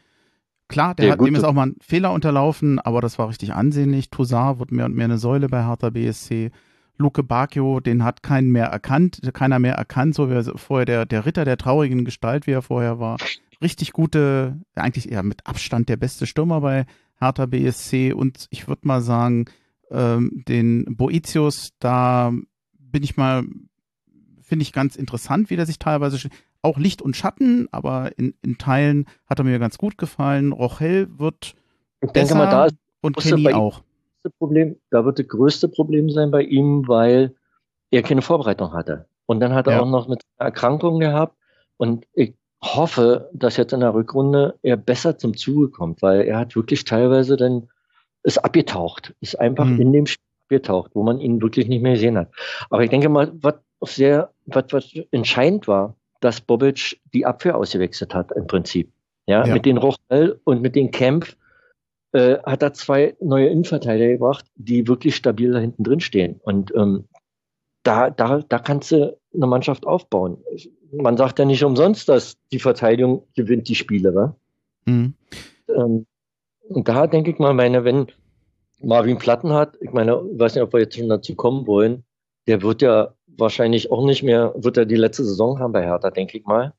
Klar, der ja, hat, dem ist auch mal ein Fehler unterlaufen, aber das war richtig ansehnlich. Tosar wird mehr und mehr eine Säule bei Hertha BSC. Luke Bacchio, den hat keinen mehr erkannt, keiner mehr erkannt, so wie er vorher der, der Ritter der traurigen Gestalt, wie er vorher war. Richtig gute, eigentlich eher mit Abstand der beste Stürmer bei Hertha BSC und ich würde mal sagen, ähm, den Boetius, da bin ich mal, finde ich ganz interessant, wie der sich teilweise, auch Licht und Schatten, aber in, in Teilen hat er mir ganz gut gefallen. Rochel wird ich besser denke mal, da ist, und Kenny auch größte Problem, da wird das größte Problem sein bei ihm, weil er keine Vorbereitung hatte. Und dann hat er ja. auch noch mit Erkrankungen gehabt. Und ich hoffe, dass jetzt in der Rückrunde er besser zum Zuge kommt, weil er hat wirklich teilweise dann ist abgetaucht, ist einfach mhm. in dem Spiel abgetaucht, wo man ihn wirklich nicht mehr gesehen hat. Aber ich denke mal, was sehr, was, was entscheidend war, dass Bobic die Abwehr ausgewechselt hat im Prinzip. Ja, ja. mit den Rochel und mit den Kempf äh, hat er zwei neue Innenverteidiger gebracht, die wirklich stabil da hinten drin stehen. Und ähm, da, da, da kannst du eine Mannschaft aufbauen. Man sagt ja nicht umsonst, dass die Verteidigung gewinnt die Spiele, wa? Mhm. Ähm, und da denke ich mal, meine, wenn Marvin Platten hat, ich meine, ich weiß nicht, ob wir jetzt schon dazu kommen wollen, der wird ja wahrscheinlich auch nicht mehr, wird er die letzte Saison haben bei Hertha, denke ich mal.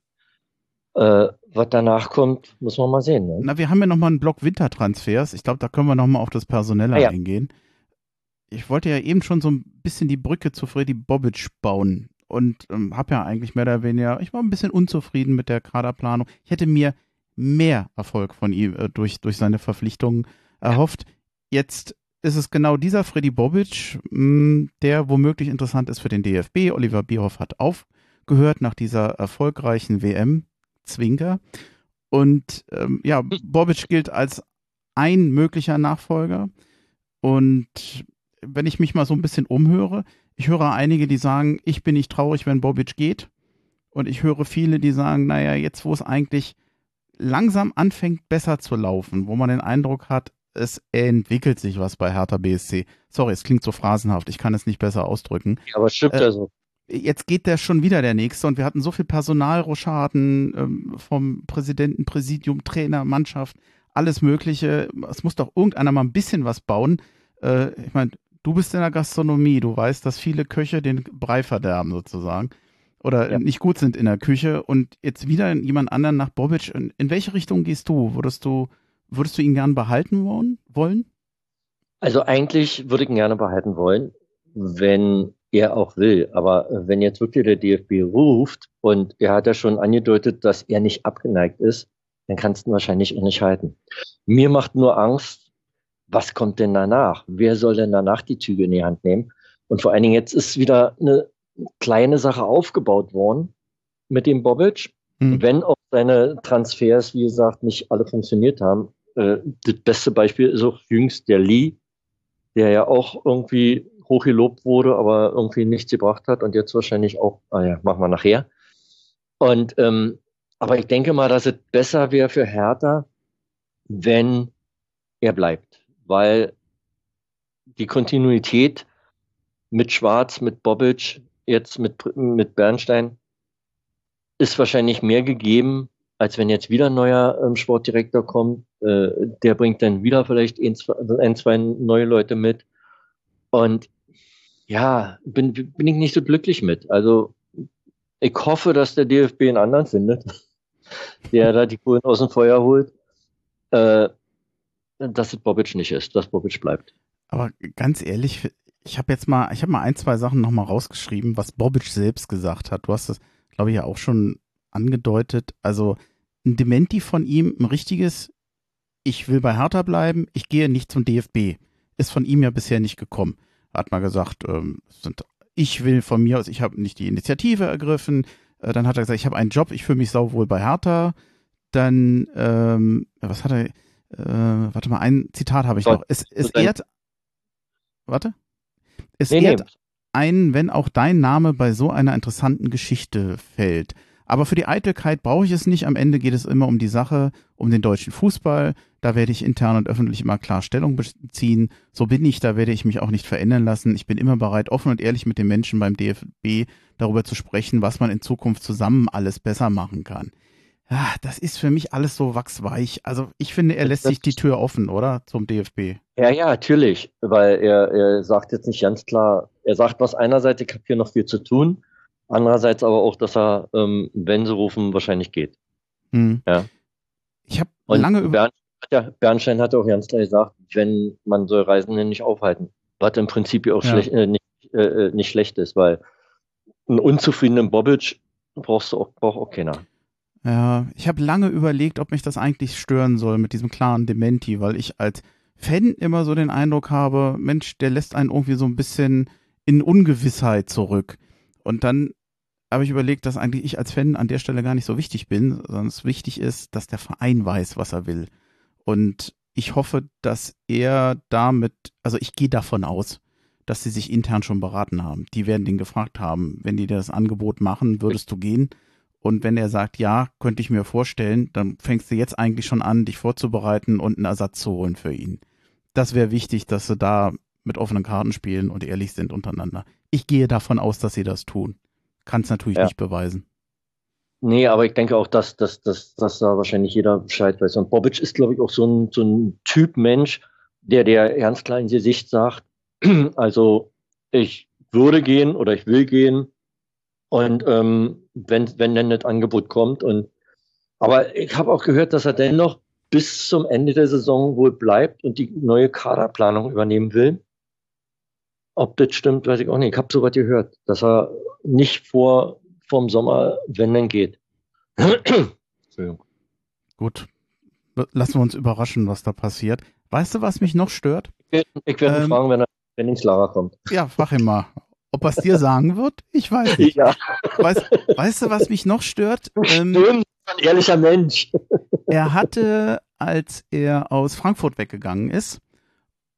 Äh, was danach kommt, muss man mal sehen. Ne? Na, wir haben ja nochmal einen Block Wintertransfers. Ich glaube, da können wir nochmal auf das Personelle ah, ja. eingehen. Ich wollte ja eben schon so ein bisschen die Brücke zu Freddy Bobic bauen und ähm, habe ja eigentlich mehr oder weniger, ich war ein bisschen unzufrieden mit der Kaderplanung. Ich hätte mir mehr Erfolg von ihm äh, durch, durch seine Verpflichtungen erhofft. Jetzt ist es genau dieser Freddy Bobic, mh, hm, der womöglich interessant ist für den DFB. Oliver Bierhoff hat aufgehört nach dieser erfolgreichen WM. Zwinker. Und ähm, ja, Bobic gilt als ein möglicher Nachfolger. Und wenn ich mich mal so ein bisschen umhöre, ich höre einige, die sagen, ich bin nicht traurig, wenn Bobic geht. Und ich höre viele, die sagen, naja, jetzt wo es eigentlich langsam anfängt besser zu laufen, wo man den Eindruck hat, es entwickelt sich was bei Hertha BSC. Sorry, es klingt so phrasenhaft, ich kann es nicht besser ausdrücken. aber stimmt äh, ja so. Jetzt geht der schon wieder der nächste und wir hatten so viel Personalrochaden ähm, vom Präsidenten, Präsidium, Trainer, Mannschaft, alles Mögliche. Es muss doch irgendeiner mal ein bisschen was bauen. Äh, ich meine, du bist in der Gastronomie, du weißt, dass viele Köche den Brei verderben sozusagen oder ja. nicht gut sind in der Küche und jetzt wieder jemand anderen nach Bobic. In, in welche Richtung gehst du? Würdest du Würdest du ihn gern behalten wollen? Also eigentlich würde ich ihn gerne behalten wollen, wenn er auch will. Aber wenn jetzt wirklich der DFB ruft und er hat ja schon angedeutet, dass er nicht abgeneigt ist, dann kannst du ihn wahrscheinlich auch nicht halten. Mir macht nur Angst, was kommt denn danach? Wer soll denn danach die Züge in die Hand nehmen? Und vor allen Dingen jetzt ist wieder eine kleine Sache aufgebaut worden mit dem Bobic. Hm. Wenn auch seine Transfers, wie gesagt, nicht alle funktioniert haben, äh, das beste Beispiel ist auch jüngst der Lee, der ja auch irgendwie hochgelobt wurde, aber irgendwie nichts gebracht hat und jetzt wahrscheinlich auch, ah ja, machen wir nachher. Und ähm, aber ich denke mal, dass es besser wäre für Hertha, wenn er bleibt, weil die Kontinuität mit Schwarz, mit Bobic, jetzt mit, mit Bernstein ist wahrscheinlich mehr gegeben, als wenn jetzt wieder ein neuer ähm, Sportdirektor kommt. Äh, der bringt dann wieder vielleicht ein zwei, ein, zwei neue Leute mit. Und ja, bin, bin ich nicht so glücklich mit. Also ich hoffe, dass der DFB einen anderen findet, der da die Kohlen aus dem Feuer holt. Äh, dass es Bobic nicht ist, dass Bobic bleibt. Aber ganz ehrlich, ich habe jetzt mal, ich habe mal ein, zwei Sachen nochmal rausgeschrieben, was Bobic selbst gesagt hat. Du hast das, glaube ich, ja auch schon angedeutet. Also ein Dementi von ihm, ein richtiges, ich will bei Hertha bleiben, ich gehe nicht zum DFB. Ist von ihm ja bisher nicht gekommen. Hat mal gesagt, ähm, sind, ich will von mir aus, ich habe nicht die Initiative ergriffen. Äh, dann hat er gesagt, ich habe einen Job, ich fühle mich sauwohl bei Hertha. Dann, ähm, was hat er, äh, warte mal, ein Zitat habe ich noch. Es, es ehrt, warte. Es nee, ehrt nee. einen, wenn auch dein Name bei so einer interessanten Geschichte fällt. Aber für die Eitelkeit brauche ich es nicht. Am Ende geht es immer um die Sache, um den deutschen Fußball. Da werde ich intern und öffentlich immer klar Stellung beziehen. So bin ich, da werde ich mich auch nicht verändern lassen. Ich bin immer bereit, offen und ehrlich mit den Menschen beim DFB darüber zu sprechen, was man in Zukunft zusammen alles besser machen kann. Ja, das ist für mich alles so wachsweich. Also ich finde, er lässt sich die Tür offen, oder? Zum DFB. Ja, ja, natürlich. Weil er, er sagt jetzt nicht ganz klar, er sagt, was einerseits, ich habe hier noch viel zu tun. Andererseits aber auch, dass er, ähm, wenn sie rufen, wahrscheinlich geht. Hm. Ja. Ich habe lange über. ja, Bernstein hat auch ganz klar gesagt, wenn man soll Reisende nicht aufhalten. Was im Prinzip auch ja. schlecht, äh, nicht, äh, äh, nicht schlecht ist, weil einen unzufriedenen Bobic brauchst du auch, braucht auch keiner. Ja, ich habe lange überlegt, ob mich das eigentlich stören soll mit diesem klaren Dementi, weil ich als Fan immer so den Eindruck habe, Mensch, der lässt einen irgendwie so ein bisschen in Ungewissheit zurück. Und dann habe ich überlegt, dass eigentlich ich als Fan an der Stelle gar nicht so wichtig bin, sondern es wichtig ist, dass der Verein weiß, was er will. Und ich hoffe, dass er damit, also ich gehe davon aus, dass sie sich intern schon beraten haben. Die werden den gefragt haben, wenn die das Angebot machen, würdest du gehen? Und wenn er sagt, ja, könnte ich mir vorstellen, dann fängst du jetzt eigentlich schon an, dich vorzubereiten und einen Ersatz zu holen für ihn. Das wäre wichtig, dass sie da mit offenen Karten spielen und ehrlich sind untereinander. Ich gehe davon aus, dass sie das tun. Kann es natürlich ja. nicht beweisen. Nee, aber ich denke auch, dass, dass, dass, dass da wahrscheinlich jeder Bescheid weiß. Und Bobic ist, glaube ich, auch so ein, so ein Typ Mensch, der der ganz klar in Gesicht sagt, also ich würde gehen oder ich will gehen. Und ähm, wenn, wenn dann das Angebot kommt. Und aber ich habe auch gehört, dass er dennoch bis zum Ende der Saison wohl bleibt und die neue Kaderplanung übernehmen will. Ob das stimmt, weiß ich auch nicht. Ich habe so was gehört, dass er nicht vor vom Sommer, wenn denn geht. Gut. Lassen wir uns überraschen, was da passiert. Weißt du, was mich noch stört? Ich, werde ähm, fragen, wenn er wenn ins Lager kommt. Ja, frag ihn mal. Ob er es dir sagen wird? Ich weiß nicht. Ja. Weißt, weißt du, was mich noch stört? Ähm, Stimmt, ein ehrlicher Mensch. Er hatte, als er aus Frankfurt weggegangen ist,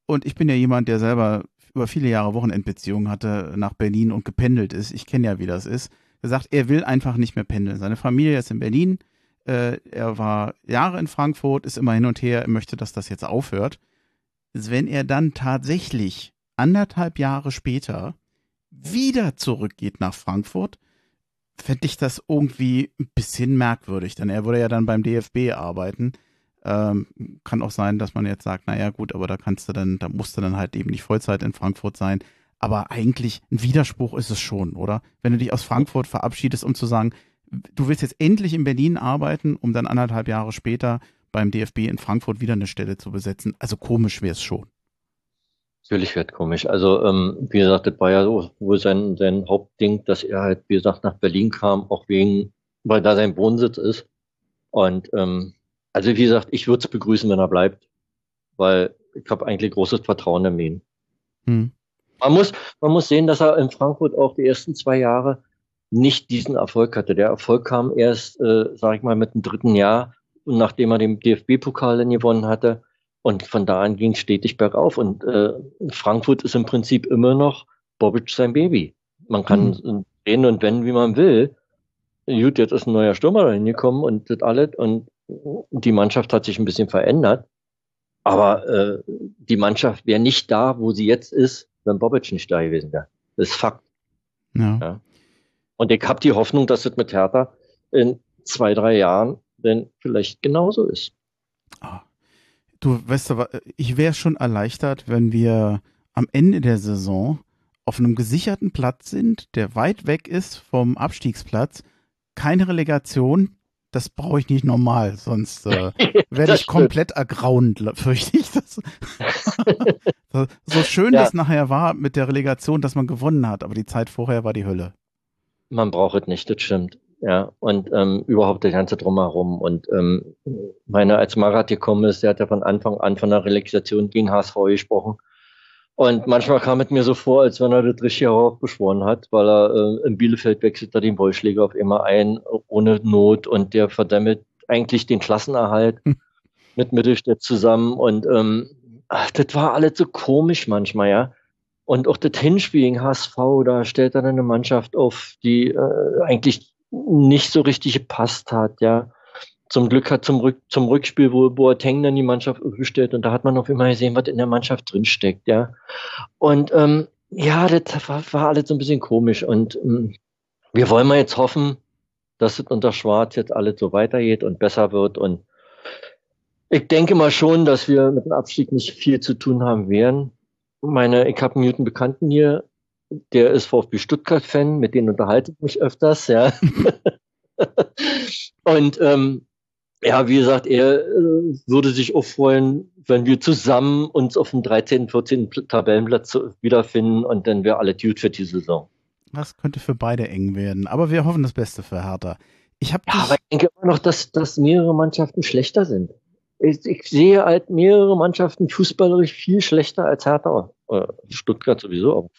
und ich bin ja jemand, der selber über viele Jahre Wochenendbeziehungen hatte, nach Berlin und gependelt ist. Ich kenne ja, wie das ist gesagt, er will einfach nicht mehr pendeln. Seine Familie ist in Berlin. Äh, er war Jahre in Frankfurt, ist immer hin und her, er möchte, dass das jetzt aufhört. Wenn er dann tatsächlich anderthalb Jahre später wieder zurückgeht nach Frankfurt, fände ich das irgendwie ein bisschen merkwürdig, denn er würde ja dann beim DFB arbeiten. Ähm, kann auch sein, dass man jetzt sagt, naja gut, aber da kannst du dann, da musst du dann halt eben nicht Vollzeit in Frankfurt sein. Aber eigentlich ein Widerspruch ist es schon, oder? Wenn du dich aus Frankfurt verabschiedest, um zu sagen, du willst jetzt endlich in Berlin arbeiten, um dann anderthalb Jahre später beim DFB in Frankfurt wieder eine Stelle zu besetzen. Also komisch wäre es schon. Natürlich wird komisch. Also, ähm, wie gesagt, das war ja so wohl sein, sein Hauptding, dass er halt, wie gesagt, nach Berlin kam, auch wegen, weil da sein Wohnsitz ist. Und ähm, also wie gesagt, ich würde es begrüßen, wenn er bleibt, weil ich habe eigentlich großes Vertrauen in ihn. Hm. Man muss, man muss sehen, dass er in Frankfurt auch die ersten zwei Jahre nicht diesen Erfolg hatte. Der Erfolg kam erst, äh, sage ich mal, mit dem dritten Jahr, nachdem er den DFB-Pokal dann gewonnen hatte. Und von da an ging es stetig bergauf. Und äh, Frankfurt ist im Prinzip immer noch Bobic sein Baby. Man kann mhm. drehen und wenden, wie man will. Gut, jetzt ist ein neuer Stürmer da hingekommen und das alles. Und die Mannschaft hat sich ein bisschen verändert. Aber äh, die Mannschaft wäre nicht da, wo sie jetzt ist, wenn Bobic nicht da gewesen wäre. Das ist Fakt. Ja. ja. Und ich habe die Hoffnung, dass es mit Hertha in zwei, drei Jahren denn vielleicht genauso ist. Ah. Du weißt aber, ich wäre schon erleichtert, wenn wir am Ende der Saison auf einem gesicherten Platz sind, der weit weg ist vom Abstiegsplatz, keine Relegation, das brauche ich nicht normal, sonst äh, werde ich komplett ergrauend, fürchte ich. Das. so, schön ja. das nachher war mit der Relegation, dass man gewonnen hat, aber die Zeit vorher war die Hölle. Man braucht es nicht, das stimmt. Ja, und ähm, überhaupt das ganze Drumherum. Und ähm, meine, als Marat gekommen ist, der hat ja von Anfang an von der Relegation gegen HSV gesprochen. Und manchmal kam es mir so vor, als wenn er das richtig heraufbeschworen hat, weil er äh, in Bielefeld wechselt er den Ballschläger auf immer ein, ohne Not und der verdammt eigentlich den Klassenerhalt hm. mit Mittelstädt zusammen. Und ähm, ach, das war alles so komisch manchmal, ja. Und auch das Hinspiel gegen HSV, da stellt er eine Mannschaft auf, die äh, eigentlich nicht so richtig gepasst hat, ja zum Glück hat zum, Rück, zum Rückspiel, wo Boateng dann die Mannschaft gestellt und da hat man auf immer gesehen, was in der Mannschaft drinsteckt, ja. Und ähm, ja, das war, war alles so ein bisschen komisch und ähm, wir wollen mal jetzt hoffen, dass es unter Schwarz jetzt alles so weitergeht und besser wird und ich denke mal schon, dass wir mit dem Abstieg nicht viel zu tun haben werden. Meine, ich habe einen guten Bekannten hier, der ist VfB Stuttgart-Fan, mit denen unterhalte ich mich öfters, ja. und ähm, ja, wie gesagt, er äh, würde sich auch freuen, wenn wir zusammen uns auf dem 13., 14. Tabellenplatz wiederfinden und dann wäre alle gut für die Saison. Das könnte für beide eng werden, aber wir hoffen das Beste für Hertha. Ich habe ja, aber ich denke immer noch, dass, dass mehrere Mannschaften schlechter sind. Ich, ich sehe halt mehrere Mannschaften fußballerisch viel schlechter als Hertha. Oder Stuttgart sowieso. Aber,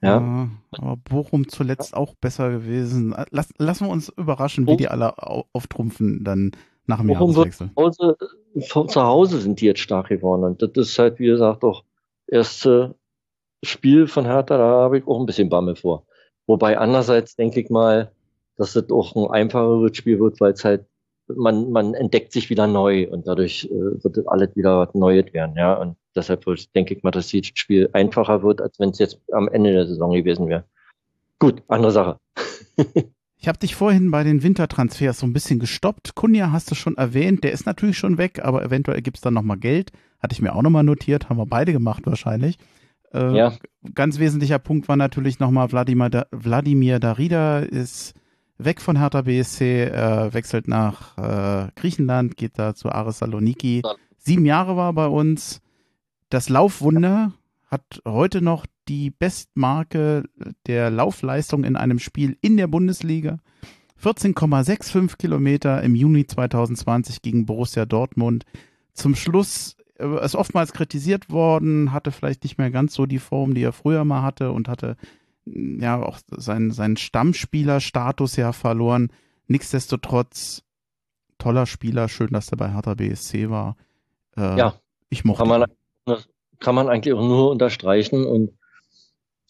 ja. ja. aber Bochum zuletzt auch besser gewesen. Lass, lassen wir uns überraschen, wie die alle auftrumpfen dann nach dem Warum Jahreswechsel. Zu Hause, zu Hause sind die jetzt stark geworden. Und das ist halt, wie gesagt, auch erste Spiel von Hertha, da habe ich auch ein bisschen Bammel vor. Wobei andererseits denke ich mal, dass das auch ein einfacheres Spiel wird, weil es halt, man, man entdeckt sich wieder neu und dadurch äh, wird alles wieder was Neues werden, ja. Und deshalb denke ich mal, dass das Spiel einfacher wird, als wenn es jetzt am Ende der Saison gewesen wäre. Gut, andere Sache. Ich habe dich vorhin bei den Wintertransfers so ein bisschen gestoppt. Kunja hast du schon erwähnt, der ist natürlich schon weg, aber eventuell gibt es dann nochmal Geld. Hatte ich mir auch nochmal notiert, haben wir beide gemacht wahrscheinlich. Äh, ja. Ganz wesentlicher Punkt war natürlich nochmal Wladimir, da Wladimir Darida ist weg von Hertha BSC, äh, wechselt nach äh, Griechenland, geht da zu Ares Saloniki. Sieben Jahre war bei uns. Das Laufwunder hat heute noch die Bestmarke der Laufleistung in einem Spiel in der Bundesliga. 14,65 Kilometer im Juni 2020 gegen Borussia Dortmund. Zum Schluss äh, ist oftmals kritisiert worden, hatte vielleicht nicht mehr ganz so die Form, die er früher mal hatte und hatte mm, ja auch seinen, seinen Stammspielerstatus ja verloren. Nichtsdestotrotz toller Spieler, schön, dass er bei Hertha BSC war. Äh, ja, ich mochte kann man, kann man eigentlich auch nur unterstreichen und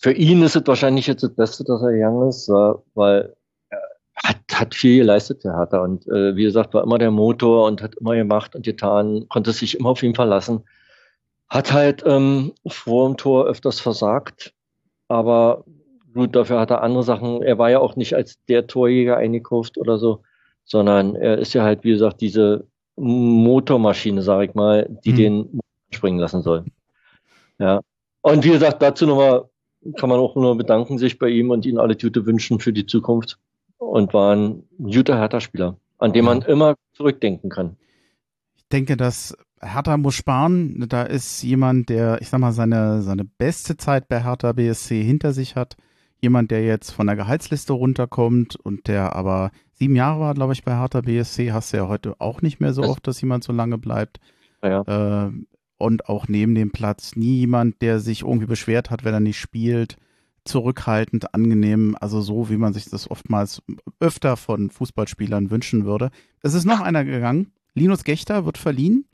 für ihn ist es wahrscheinlich jetzt das Beste, dass er young ist, weil er hat, hat viel geleistet, der Hertha. Und äh, wie gesagt, war immer der Motor und hat immer gemacht und getan, konnte sich immer auf ihn verlassen. Hat halt ähm, vor dem Tor öfters versagt, aber gut, dafür hat er andere Sachen. Er war ja auch nicht als der Torjäger eingekauft oder so, sondern er ist ja halt, wie gesagt, diese Motormaschine, sag ich mal, die mhm. den springen lassen soll. Ja. Und wie gesagt, dazu nochmal kann man auch nur bedanken sich bei ihm und ihm alle Gute wünschen für die Zukunft. Und war ein guter Hertha-Spieler, an dem man immer zurückdenken kann. Ich denke, dass Hertha muss sparen. Da ist jemand, der, ich sag mal, seine, seine beste Zeit bei Hertha BSC hinter sich hat. Jemand, der jetzt von der Gehaltsliste runterkommt und der aber sieben Jahre war, glaube ich, bei Hertha BSC. Hast du ja heute auch nicht mehr so oft, dass jemand so lange bleibt. Ja. Äh, und auch neben dem Platz nie jemand, der sich irgendwie beschwert hat, wenn er nicht spielt. Zurückhaltend, angenehm, also so, wie man sich das oftmals öfter von Fußballspielern wünschen würde. Es ist noch einer gegangen. Linus Gechter wird verliehen,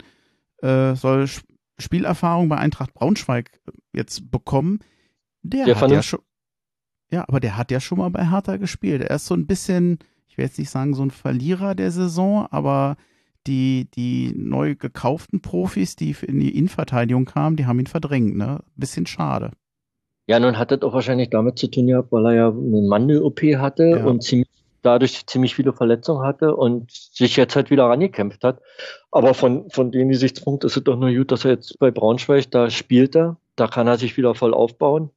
äh, soll Spielerfahrung bei Eintracht Braunschweig jetzt bekommen. Der, der hat ja schon. Ja, aber der hat ja schon mal bei Hertha gespielt. Er ist so ein bisschen, ich will jetzt nicht sagen, so ein Verlierer der Saison, aber die, die neu gekauften Profis, die in die Innenverteidigung kamen, die haben ihn verdrängt, ne? Bisschen schade. Ja, nun hat das auch wahrscheinlich damit zu tun gehabt, weil er ja eine Mandel-OP hatte ja. und ziemlich, dadurch ziemlich viele Verletzungen hatte und sich jetzt halt wieder rangekämpft hat. Aber von, von dem Gesichtspunkt ist es doch nur gut, dass er jetzt bei Braunschweig, da spielt er, da kann er sich wieder voll aufbauen.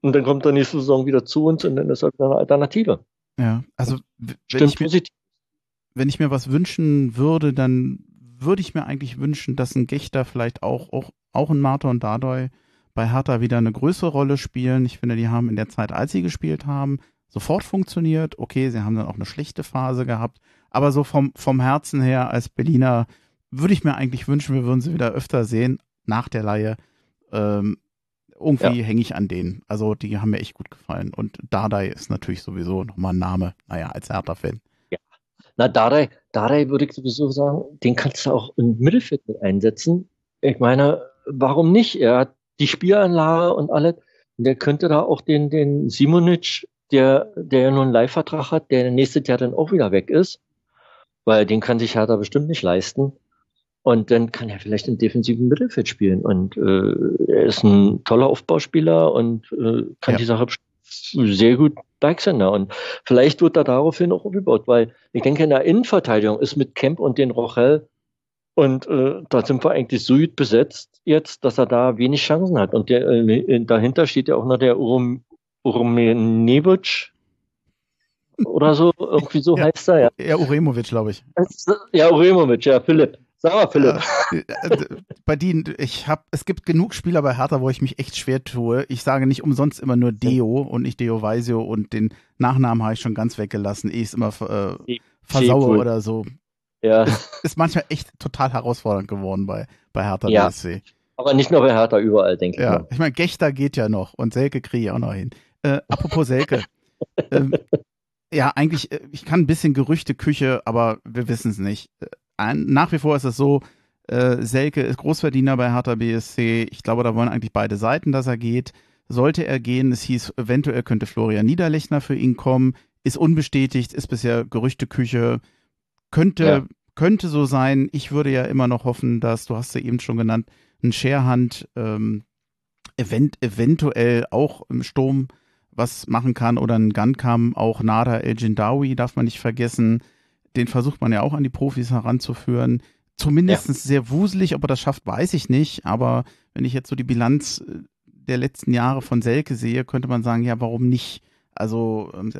Und dann kommt er nächste Saison wieder zu uns und dann ist er eine Alternative. Ja, also wenn Stimmt ich, positiv wenn ich mir was wünschen würde, dann würde ich mir eigentlich wünschen, dass ein Gechter vielleicht auch, auch, auch ein Marta und Dardoi bei Hertha wieder eine größere Rolle spielen. Ich finde, die haben in der Zeit, als sie gespielt haben, sofort funktioniert. Okay, sie haben dann auch eine schlechte Phase gehabt, aber so vom, vom Herzen her als Berliner würde ich mir eigentlich wünschen, wir würden sie wieder öfter sehen nach der Laie. Ähm, irgendwie ja. hänge ich an denen. Also die haben mir echt gut gefallen. Und Dardai ist natürlich sowieso nochmal ein Name, naja, als Hertha-Fan. Na, Dardai, Dardai würde ich sowieso sagen, den kannst du auch im Mittelfeld mit einsetzen. Ich meine, warum nicht? Er hat die Spielanlage und alles. Und der könnte da auch den, den Simonic, der, der ja nur einen Leihvertrag hat, der nächstes Jahr dann auch wieder weg ist, weil den kann sich Hertha bestimmt nicht leisten. Und dann kann er vielleicht im defensiven Mittelfeld spielen. Und äh, er ist ein toller Aufbauspieler und äh, kann ja. die Sache sehr gut Bergsender. Und vielleicht wird er daraufhin auch umgebaut, weil ich denke, in der Innenverteidigung ist mit Kemp und den Rochel und äh, da sind wir eigentlich so gut besetzt jetzt, dass er da wenig Chancen hat. Und der, äh, dahinter steht ja auch noch der Urum, Urumenevic oder so, irgendwie so ja, heißt er, ja. Ja, Uremovic, glaube ich. Ja, Uremovic, ja, Philipp. Sag mal, Philipp. Äh, bei denen, ich habe, es gibt genug Spieler bei Hertha, wo ich mich echt schwer tue. Ich sage nicht umsonst immer nur Deo und nicht Deo Weisio und den Nachnamen habe ich schon ganz weggelassen, ehe ich es immer äh, versaue oder so. Ja. Ist, ist, manchmal echt total herausfordernd geworden bei, bei Hertha ja. BSC. Aber nicht nur bei Hertha, überall, denke ich. Ja, ich meine, Gechter geht ja noch und Selke kriege ich auch noch hin. Äh, apropos Selke. ähm, Ja, eigentlich, äh, ich kann ein bisschen Gerüchteküche, aber wir wissen es nicht. Äh, nach wie vor ist es so, äh, Selke ist Großverdiener bei Hertha BSC. Ich glaube, da wollen eigentlich beide Seiten, dass er geht. Sollte er gehen, es hieß, eventuell könnte Florian Niederlechner für ihn kommen. Ist unbestätigt, ist bisher Gerüchteküche. Könnte, ja. könnte so sein. Ich würde ja immer noch hoffen, dass, du hast ja eben schon genannt, ein Scherhand ähm, event, eventuell auch im Sturm was machen kann oder ein Gunkam, auch Nada El Jindawi darf man nicht vergessen. Den versucht man ja auch an die Profis heranzuführen. Zumindest ja. sehr wuselig, ob er das schafft, weiß ich nicht. Aber wenn ich jetzt so die Bilanz äh, der letzten Jahre von Selke sehe, könnte man sagen, ja, warum nicht? Also ähm,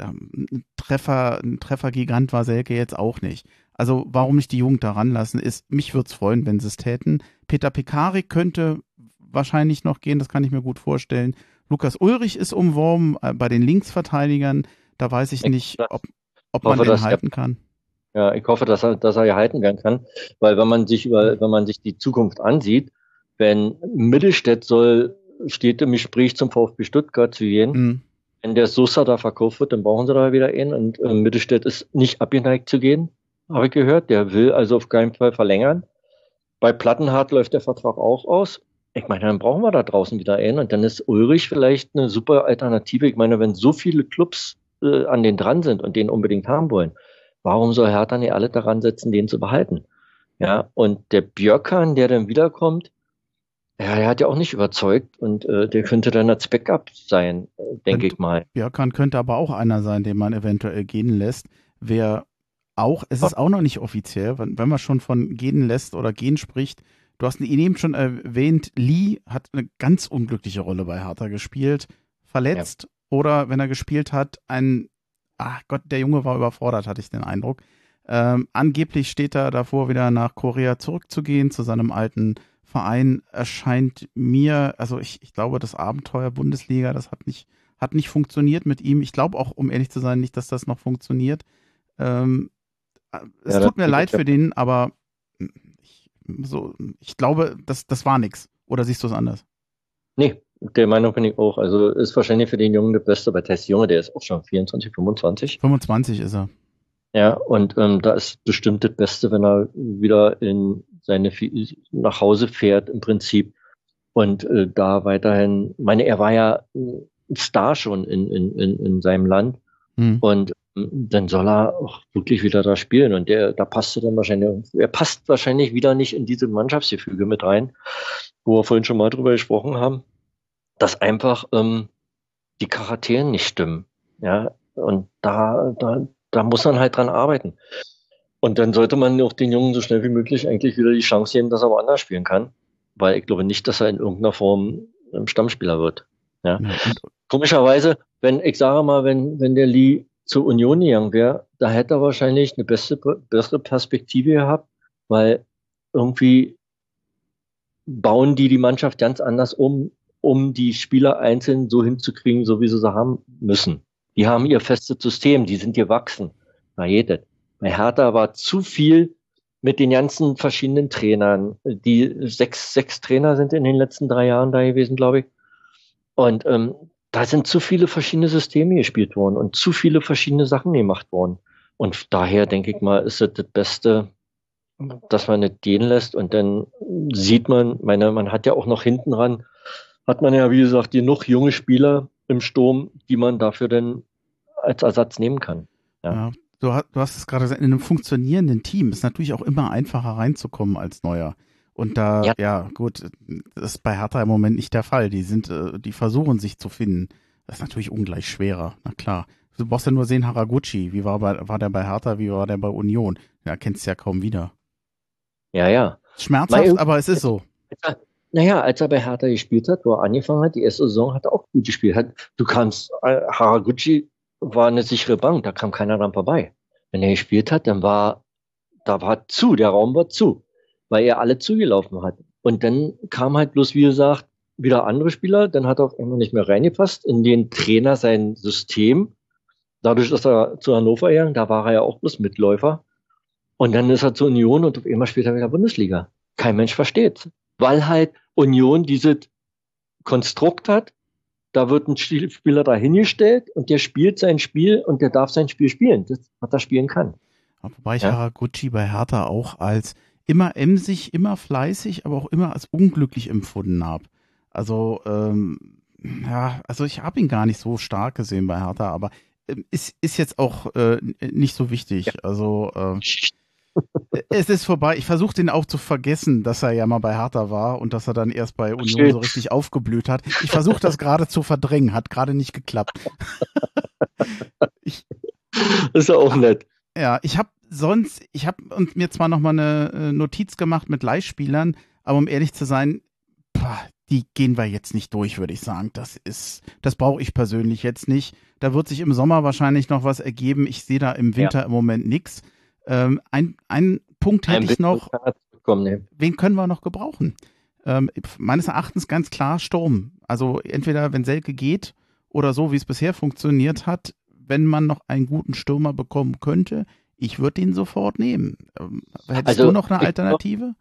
ein Treffer, ein Treffergigant war Selke jetzt auch nicht. Also warum nicht die Jugend daran lassen? Ist, mich würde es freuen, wenn sie es täten. Peter Pekarik könnte wahrscheinlich noch gehen, das kann ich mir gut vorstellen. Lukas Ulrich ist umworben äh, bei den Linksverteidigern. Da weiß ich nicht, ob, ob man den halten kann. Ja, ich hoffe, dass er, dass er ja halten kann, weil wenn man sich über, wenn man sich die Zukunft ansieht, wenn Mittelstädt soll, steht im Gespräch zum VfB Stuttgart zu gehen. Mhm. Wenn der Sosa da verkauft wird, dann brauchen sie da wieder einen und äh, Mittelstädt ist nicht abgeneigt zu gehen, habe ich gehört. Der will also auf keinen Fall verlängern. Bei Plattenhardt läuft der Vertrag auch aus. Ich meine, dann brauchen wir da draußen wieder einen und dann ist Ulrich vielleicht eine super Alternative. Ich meine, wenn so viele Clubs äh, an den dran sind und den unbedingt haben wollen, warum soll Hertha nicht alle daran setzen, den zu behalten? Ja, und der Björkan, der dann wiederkommt, ja, er hat ja auch nicht überzeugt und äh, der könnte dann als Backup sein, äh, denke ich mal. Björkan könnte aber auch einer sein, den man eventuell gehen lässt. Wer auch, es ist auch noch nicht offiziell, wenn, wenn man schon von gehen lässt oder gehen spricht, Du hast ihn eben schon erwähnt, Lee hat eine ganz unglückliche Rolle bei Hertha gespielt. Verletzt ja. oder wenn er gespielt hat, ein, ach Gott, der Junge war überfordert, hatte ich den Eindruck. Ähm, angeblich steht er davor, wieder nach Korea zurückzugehen, zu seinem alten Verein. Erscheint mir, also ich, ich glaube, das Abenteuer Bundesliga, das hat nicht, hat nicht funktioniert mit ihm. Ich glaube auch, um ehrlich zu sein, nicht, dass das noch funktioniert. Ähm, es ja, tut mir leid für den, aber so, ich glaube, das, das war nichts. Oder siehst du es anders? Nee, der Meinung bin ich auch. Also ist wahrscheinlich für den Jungen der Beste, aber Tess Junge, der ist auch schon 24, 25. 25 ist er. Ja, und ähm, da ist bestimmt das Beste, wenn er wieder in seine nach Hause fährt im Prinzip und äh, da weiterhin, meine, er war ja ein Star schon in, in, in, in seinem Land hm. und dann soll er auch wirklich wieder da spielen. Und der, da passt er dann wahrscheinlich, er passt wahrscheinlich wieder nicht in diese Mannschaftsgefüge mit rein, wo wir vorhin schon mal drüber gesprochen haben, dass einfach ähm, die Charakteren nicht stimmen. Ja, und da, da, da muss man halt dran arbeiten. Und dann sollte man auch den Jungen so schnell wie möglich eigentlich wieder die Chance geben, dass er woanders spielen kann. Weil ich glaube nicht, dass er in irgendeiner Form ein Stammspieler wird. Ja. ja Komischerweise, wenn, ich sage mal, wenn, wenn der Lee zur Union gegangen wäre, da hätte er wahrscheinlich eine bessere, bessere Perspektive gehabt, weil irgendwie bauen die die Mannschaft ganz anders um, um die Spieler einzeln so hinzukriegen, so wie sie sie haben müssen. Die haben ihr festes System, die sind gewachsen. Na jedes. Bei Hertha war zu viel mit den ganzen verschiedenen Trainern. Die sechs, sechs Trainer sind in den letzten drei Jahren da gewesen, glaube ich. Und ähm, da sind zu viele verschiedene Systeme gespielt worden und zu viele verschiedene Sachen gemacht worden. Und daher denke ich mal, ist es das Beste, dass man nicht gehen lässt und dann sieht man, meine, man hat ja auch noch hinten ran, hat man ja, wie gesagt, genug junge Spieler im Sturm, die man dafür dann als Ersatz nehmen kann. Ja. ja du, hast, du hast es gerade gesagt, in einem funktionierenden Team ist natürlich auch immer einfacher reinzukommen als Neuer. Und da, ja. ja, gut, das ist bei Hertha im Moment nicht der Fall. Die sind, äh, die versuchen sich zu finden. Das ist natürlich ungleich schwerer, na klar. Du brauchst ja nur sehen, Haraguchi, wie war, bei, war der bei Hertha, wie war der bei Union? Ja, kennst du ja kaum wieder. Ja, ja. Schmerzhaft, Weil, aber es ist so. Naja, als er bei Hertha gespielt hat, wo er angefangen hat, die erste Saison hat er auch gut gespielt. Hat, du kamst, äh, Haraguchi war eine sichere Bank, da kam keiner dran vorbei. Wenn er gespielt hat, dann war, da war zu, der Raum war zu weil er alle zugelaufen hat. Und dann kam halt bloß, wie gesagt, wieder andere Spieler, dann hat er auch immer nicht mehr reingepasst in den Trainer sein System. Dadurch ist er zu Hannover gegangen, da war er ja auch bloß Mitläufer. Und dann ist er zur Union und auf einmal spielt er wieder Bundesliga. Kein Mensch versteht. Weil halt Union dieses Konstrukt hat, da wird ein Spieler dahingestellt und der spielt sein Spiel und der darf sein Spiel spielen, das, was er spielen kann. Wobei ich ja? Haraguchi bei Hertha auch als immer emsig, immer fleißig, aber auch immer als unglücklich empfunden habe. Also, ähm, ja, also ich habe ihn gar nicht so stark gesehen bei Hertha, aber ähm, ist, ist jetzt auch äh, nicht so wichtig. Ja. Also äh, es ist vorbei. Ich versuche den auch zu vergessen, dass er ja mal bei Hertha war und dass er dann erst bei Union so richtig aufgeblüht hat. Ich versuche das gerade zu verdrängen, hat gerade nicht geklappt. ich, ist ja auch nett. Ja, ich habe sonst, ich habe mir zwar noch mal eine äh, Notiz gemacht mit Leihspielern, aber um ehrlich zu sein, pah, die gehen wir jetzt nicht durch, würde ich sagen. Das ist, das brauche ich persönlich jetzt nicht. Da wird sich im Sommer wahrscheinlich noch was ergeben. Ich sehe da im Winter ja. im Moment nichts. Ähm, ein, ein Punkt hätte ein ich noch. Ne? Wen können wir noch gebrauchen? Ähm, meines Erachtens ganz klar Sturm. Also entweder wenn Selke geht oder so, wie es bisher funktioniert hat, wenn man noch einen guten Stürmer bekommen könnte, ich würde ihn sofort nehmen. Ähm, hättest also, du noch eine Alternative?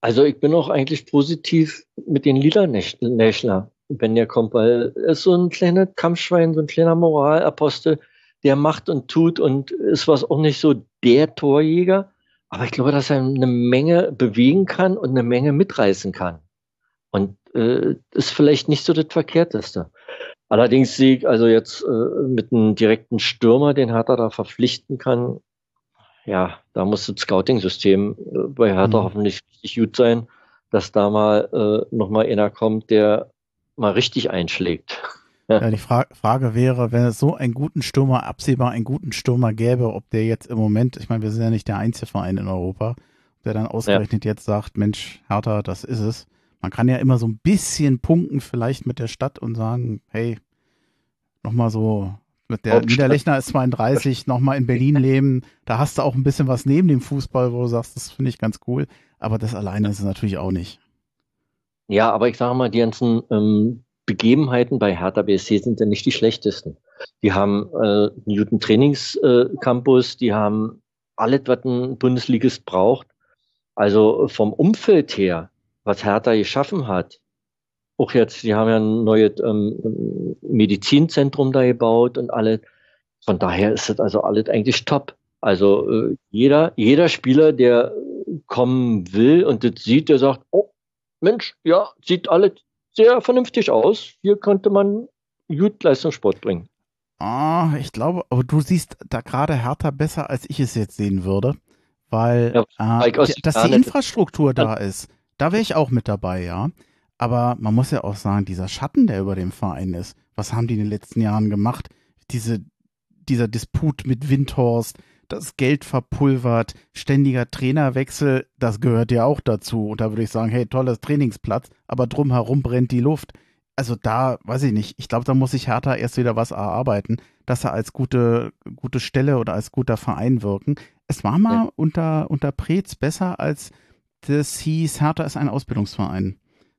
Also ich bin auch eigentlich positiv mit den Liedernächler, wenn der kommt, weil er ist so ein kleiner Kampfschwein, so ein kleiner Moralapostel, der macht und tut und ist was auch nicht so der Torjäger. Aber ich glaube, dass er eine Menge bewegen kann und eine Menge mitreißen kann. Und äh, ist vielleicht nicht so das Verkehrteste. Allerdings sehe ich also jetzt äh, mit einem direkten Stürmer, den Hertha da verpflichten kann, ja, da muss das Scouting-System äh, bei Hertha mhm. hoffentlich richtig gut sein, dass da mal äh, nochmal einer kommt, der mal richtig einschlägt. Ja, die Fra Frage wäre, wenn es so einen guten Stürmer, absehbar einen guten Stürmer gäbe, ob der jetzt im Moment, ich meine, wir sind ja nicht der einzige Verein in Europa, der dann ausgerechnet ja. jetzt sagt, Mensch, Hertha, das ist es. Man kann ja immer so ein bisschen punkten vielleicht mit der Stadt und sagen, hey, nochmal so mit der Niederlechner ist 32, nochmal in Berlin leben. Da hast du auch ein bisschen was neben dem Fußball, wo du sagst, das finde ich ganz cool. Aber das alleine ist es natürlich auch nicht. Ja, aber ich sage mal, die ganzen ähm, Begebenheiten bei Hertha BSC sind ja nicht die schlechtesten. Die haben äh, guten Trainingscampus, äh, die haben alles, was ein Bundesligist braucht. Also vom Umfeld her, was Hertha geschaffen hat, auch jetzt, die haben ja ein neues ähm, Medizinzentrum da gebaut und alles. Von daher ist das also alles eigentlich top. Also äh, jeder, jeder Spieler, der kommen will und das sieht, der sagt, oh, Mensch, ja, sieht alles sehr vernünftig aus. Hier könnte man gut Leistungssport bringen. Ah, ich glaube, aber du siehst da gerade härter besser, als ich es jetzt sehen würde, weil ja, äh, dass die Infrastruktur da ist. Da wäre ich auch mit dabei, ja. Aber man muss ja auch sagen, dieser Schatten, der über dem Verein ist, was haben die in den letzten Jahren gemacht? Diese, dieser Disput mit Windhorst, das Geld verpulvert, ständiger Trainerwechsel, das gehört ja auch dazu. Und da würde ich sagen, hey, tolles Trainingsplatz, aber drumherum brennt die Luft. Also da, weiß ich nicht, ich glaube, da muss sich Hertha erst wieder was erarbeiten, dass er als gute, gute Stelle oder als guter Verein wirken. Es war mal ja. unter, unter Preetz besser, als das hieß, Hertha ist ein Ausbildungsverein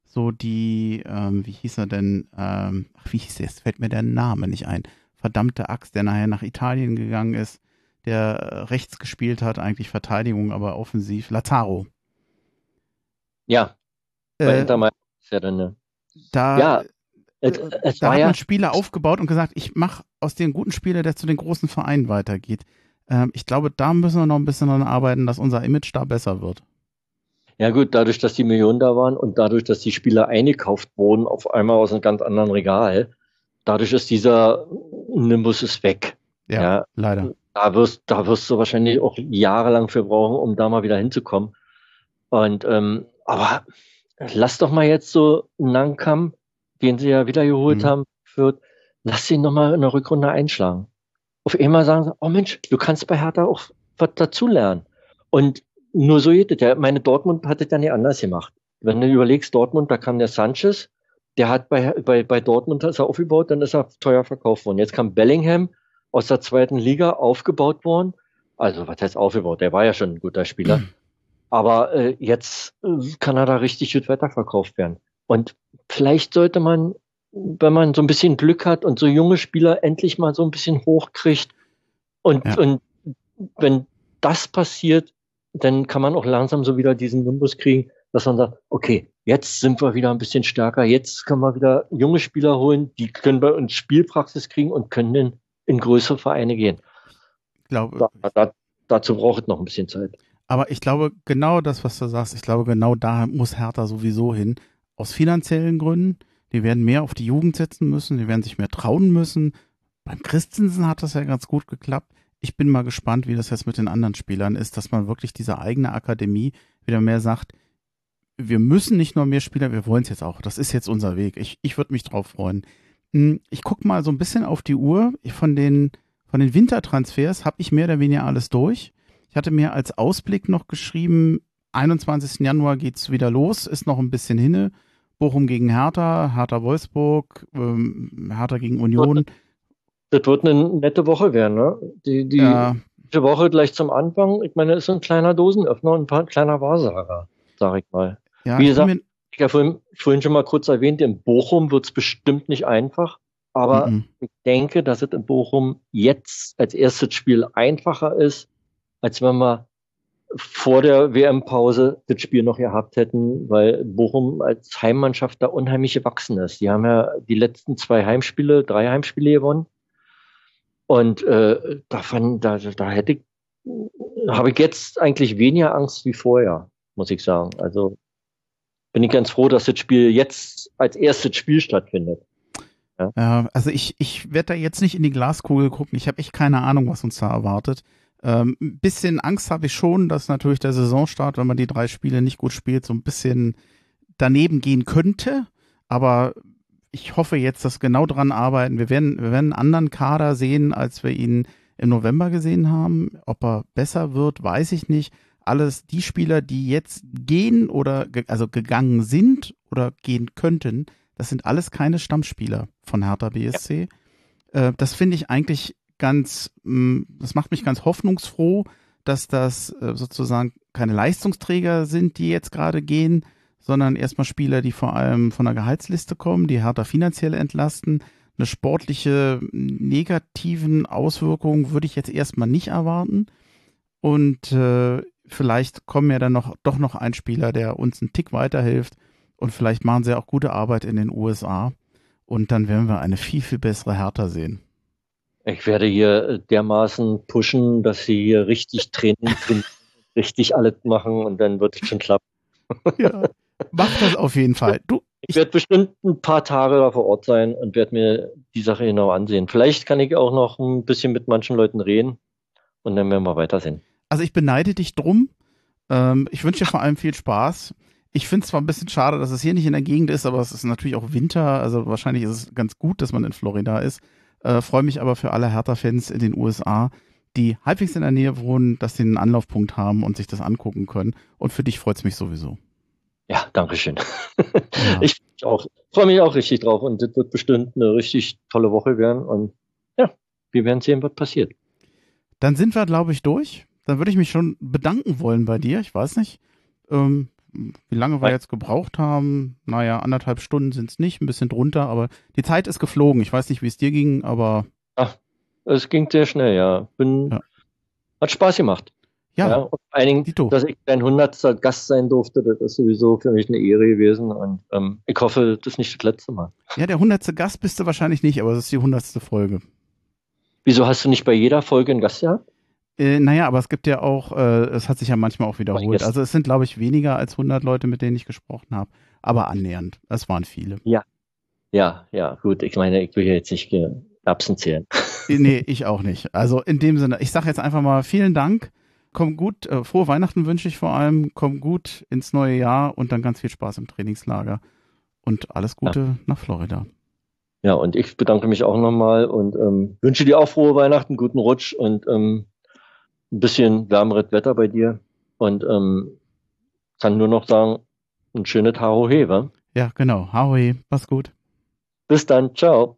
so die, ähm, wie hieß er denn, ähm, ach, wie hieß der, jetzt fällt mir der Name nicht ein, verdammte Axt, der nachher nach Italien gegangen ist, der äh, rechts gespielt hat, eigentlich Verteidigung, aber offensiv, Lazaro. Ja, bei äh, Inter ist ja dann eine. Da, ja, es, äh, es da hat man Spieler aufgebaut und gesagt, ich mache aus dem guten Spieler, der zu den großen Vereinen weitergeht. Ähm, ich glaube, da müssen wir noch ein bisschen daran arbeiten, dass unser Image da besser wird. Ja gut, dadurch, dass die Millionen da waren und dadurch, dass die Spieler eingekauft wurden, auf einmal aus einem ganz anderen Regal, dadurch ist dieser Nimbus ist weg. Ja, ja, leider. Da wirst, da wirst du wahrscheinlich auch jahrelang für brauchen, um da mal wieder hinzukommen. Und ähm, aber lass doch mal jetzt so Nankam, den sie ja wieder geholt mhm. haben, für, lass ihn noch mal in der Rückrunde einschlagen. Auf einmal sagen sie, oh Mensch, du kannst bei Hertha auch was dazulernen. Und nur so geht es ja. Meine Dortmund hat es ja nicht anders gemacht. Wenn du überlegst, Dortmund, da kam der Sanchez, der hat bei, bei, bei Dortmund ist er aufgebaut, dann ist er teuer verkauft worden. Jetzt kam Bellingham aus der zweiten Liga aufgebaut worden. Also, was heißt aufgebaut? Der war ja schon ein guter Spieler. Aber äh, jetzt äh, kann er da richtig gut weiterverkauft werden. Und vielleicht sollte man, wenn man so ein bisschen Glück hat und so junge Spieler endlich mal so ein bisschen hochkriegt und, ja. und wenn das passiert, dann kann man auch langsam so wieder diesen Nimbus kriegen, dass man sagt, okay, jetzt sind wir wieder ein bisschen stärker, jetzt können wir wieder junge Spieler holen, die können bei uns Spielpraxis kriegen und können dann in größere Vereine gehen. Ich glaube, Da, da, dazu braucht es noch ein bisschen Zeit. aber ich glaube, genau das, was du sagst, ich glaube, genau da muss Hertha sowieso hin. Aus finanziellen Gründen. Die werden mehr auf die Jugend setzen müssen, die werden sich mehr trauen müssen. Beim Christensen hat das ja ganz gut geklappt. Ich bin mal gespannt, wie das jetzt mit den anderen Spielern ist, dass man wirklich diese eigene Akademie wieder mehr sagt, wir müssen nicht nur mehr Spieler, wir wollen es jetzt auch. Das ist jetzt unser Weg. Ich, ich würde mich drauf freuen. Hm, Ich gucke mal so ein bisschen auf die Uhr. Von den, von den Wintertransfers habe ich mehr oder weniger alles durch. Ich hatte mir als Ausblick noch geschrieben, 21. Januar geht's wieder los, ist noch ein bisschen hinne. Bochum gegen Hertha, Hertha Wolfsburg, ähm, Hertha gegen Union. Das wird eine nette Woche werden, ne? Die, die Ja, die Woche gleich zum Anfang, ich meine, ist so ein kleiner Dosenöffner und ein paar, kleiner Wahrsager, sag ich mal. ja, Wie gesagt, Ich habe vorhin, vorhin schon mal kurz erwähnt, in Bochum wird es bestimmt nicht einfach, aber Mhm. ich denke, dass es in Bochum jetzt als erstes Spiel einfacher ist, als wenn wir vor der WM-Pause das Spiel noch gehabt hätten, weil Bochum als Heimmannschaft da unheimlich gewachsen ist. Die haben ja die letzten zwei Heimspiele, drei Heimspiele gewonnen. Und äh, davon, da, da hätte ich, habe ich jetzt eigentlich weniger Angst wie vorher, muss ich sagen. Also bin ich ganz froh, dass das Spiel jetzt als erstes Spiel stattfindet. Ja, also ich, ich werde da jetzt nicht in die Glaskugel gucken. Ich habe echt keine Ahnung, was uns da erwartet. Ähm, ein bisschen Angst habe ich schon, dass natürlich der Saisonstart, wenn man die drei Spiele nicht gut spielt, so ein bisschen daneben gehen könnte. Aber ich hoffe jetzt, dass genau dran arbeiten. Wir werden, wir werden einen anderen Kader sehen, als wir ihn im November gesehen haben. Ob er besser wird, weiß ich nicht. Alles die Spieler, die jetzt gehen oder ge also gegangen sind oder gehen könnten, das sind alles keine Stammspieler von Hertha BSC. Äh, das finde ich eigentlich ganz, mh, das macht mich ganz hoffnungsfroh, dass das äh, sozusagen keine Leistungsträger sind, die jetzt gerade gehen, sondern erstmal Spieler, die vor allem von der Gehaltsliste kommen, die Hertha finanziell entlasten. Eine sportliche negativen Auswirkung würde ich jetzt erstmal nicht erwarten. Und äh, vielleicht kommen ja dann noch doch noch ein Spieler, der uns einen Tick weiterhilft. Und vielleicht machen sie auch gute Arbeit in den USA. Und dann werden wir eine viel, viel bessere Hertha sehen. Ich werde hier äh, dermaßen pushen, dass sie hier richtig Training, trainieren, richtig alles machen und dann wird es schon klappen. Ja, mach das auf jeden Fall. Du, Ich werde bestimmt ein paar Tage da vor Ort sein und werde mir die Sache genau ansehen. Vielleicht kann ich auch noch ein bisschen mit manchen Leuten reden und dann werden wir weitersehen. Also ich beneide dich drum. Ähm, ich wünsche dir vor allem viel Spaß. Ich finde es zwar ein bisschen schade, dass es hier nicht in der Gegend ist, aber es ist natürlich auch Winter. Also wahrscheinlich ist es ganz gut, dass man in Florida ist. Äh, Freue mich aber für alle Hertha-Fans in den USA, die halbwegs in der Nähe wohnen, dass sie einen Anlaufpunkt haben und sich das angucken können. Und für dich freut es mich sowieso. Ja, danke schön. Ja. Ich freue mich auch richtig drauf und das wird bestimmt eine richtig tolle Woche werden und ja, wir werden sehen, was passiert. Dann sind wir, glaube ich, durch. Dann würde ich mich schon bedanken wollen bei dir. Ich weiß nicht, ähm, wie lange wir jetzt gebraucht haben. Naja, anderthalb Stunden sind es nicht, ein bisschen drunter, aber die Zeit ist geflogen. Ich weiß nicht, wie es dir ging, aber Es ging sehr schnell, ja. Bin, Ja. Hat Spaß gemacht. ja, und vor allen Dingen, Dito. dass ich dein hundertster Gast sein durfte, das ist sowieso für mich eine Ehre gewesen und ähm, ich hoffe, das ist nicht das letzte Mal. ja, der hundertste Gast bist du wahrscheinlich nicht, aber das ist die hundertste Folge. Wieso hast du nicht bei jeder Folge einen Gast gehabt? Äh, naja, aber es gibt ja auch, äh, es hat sich ja manchmal auch wiederholt. Also es sind, glaube ich, weniger als 100 Leute, mit denen ich gesprochen habe, aber annähernd. Es waren viele. Ja, ja, gut. Ich meine, ich will ja jetzt nicht äh, Erbsen zählen. Nee, ich auch nicht. Also in dem Sinne, ich sage jetzt einfach mal vielen Dank. Komm gut, äh, frohe Weihnachten wünsche ich vor allem. Komm gut ins neue Jahr und dann ganz viel Spaß im Trainingslager. Und alles Gute nach Florida. Ja, und ich bedanke mich auch nochmal und ähm, wünsche dir auch frohe Weihnachten, guten Rutsch und ähm, ein bisschen wärmeres Wetter bei dir. Und ähm, kann nur noch sagen, ein schönes Harohe, wa? Ja, genau. Ahoi, mach's gut. Bis dann, ciao.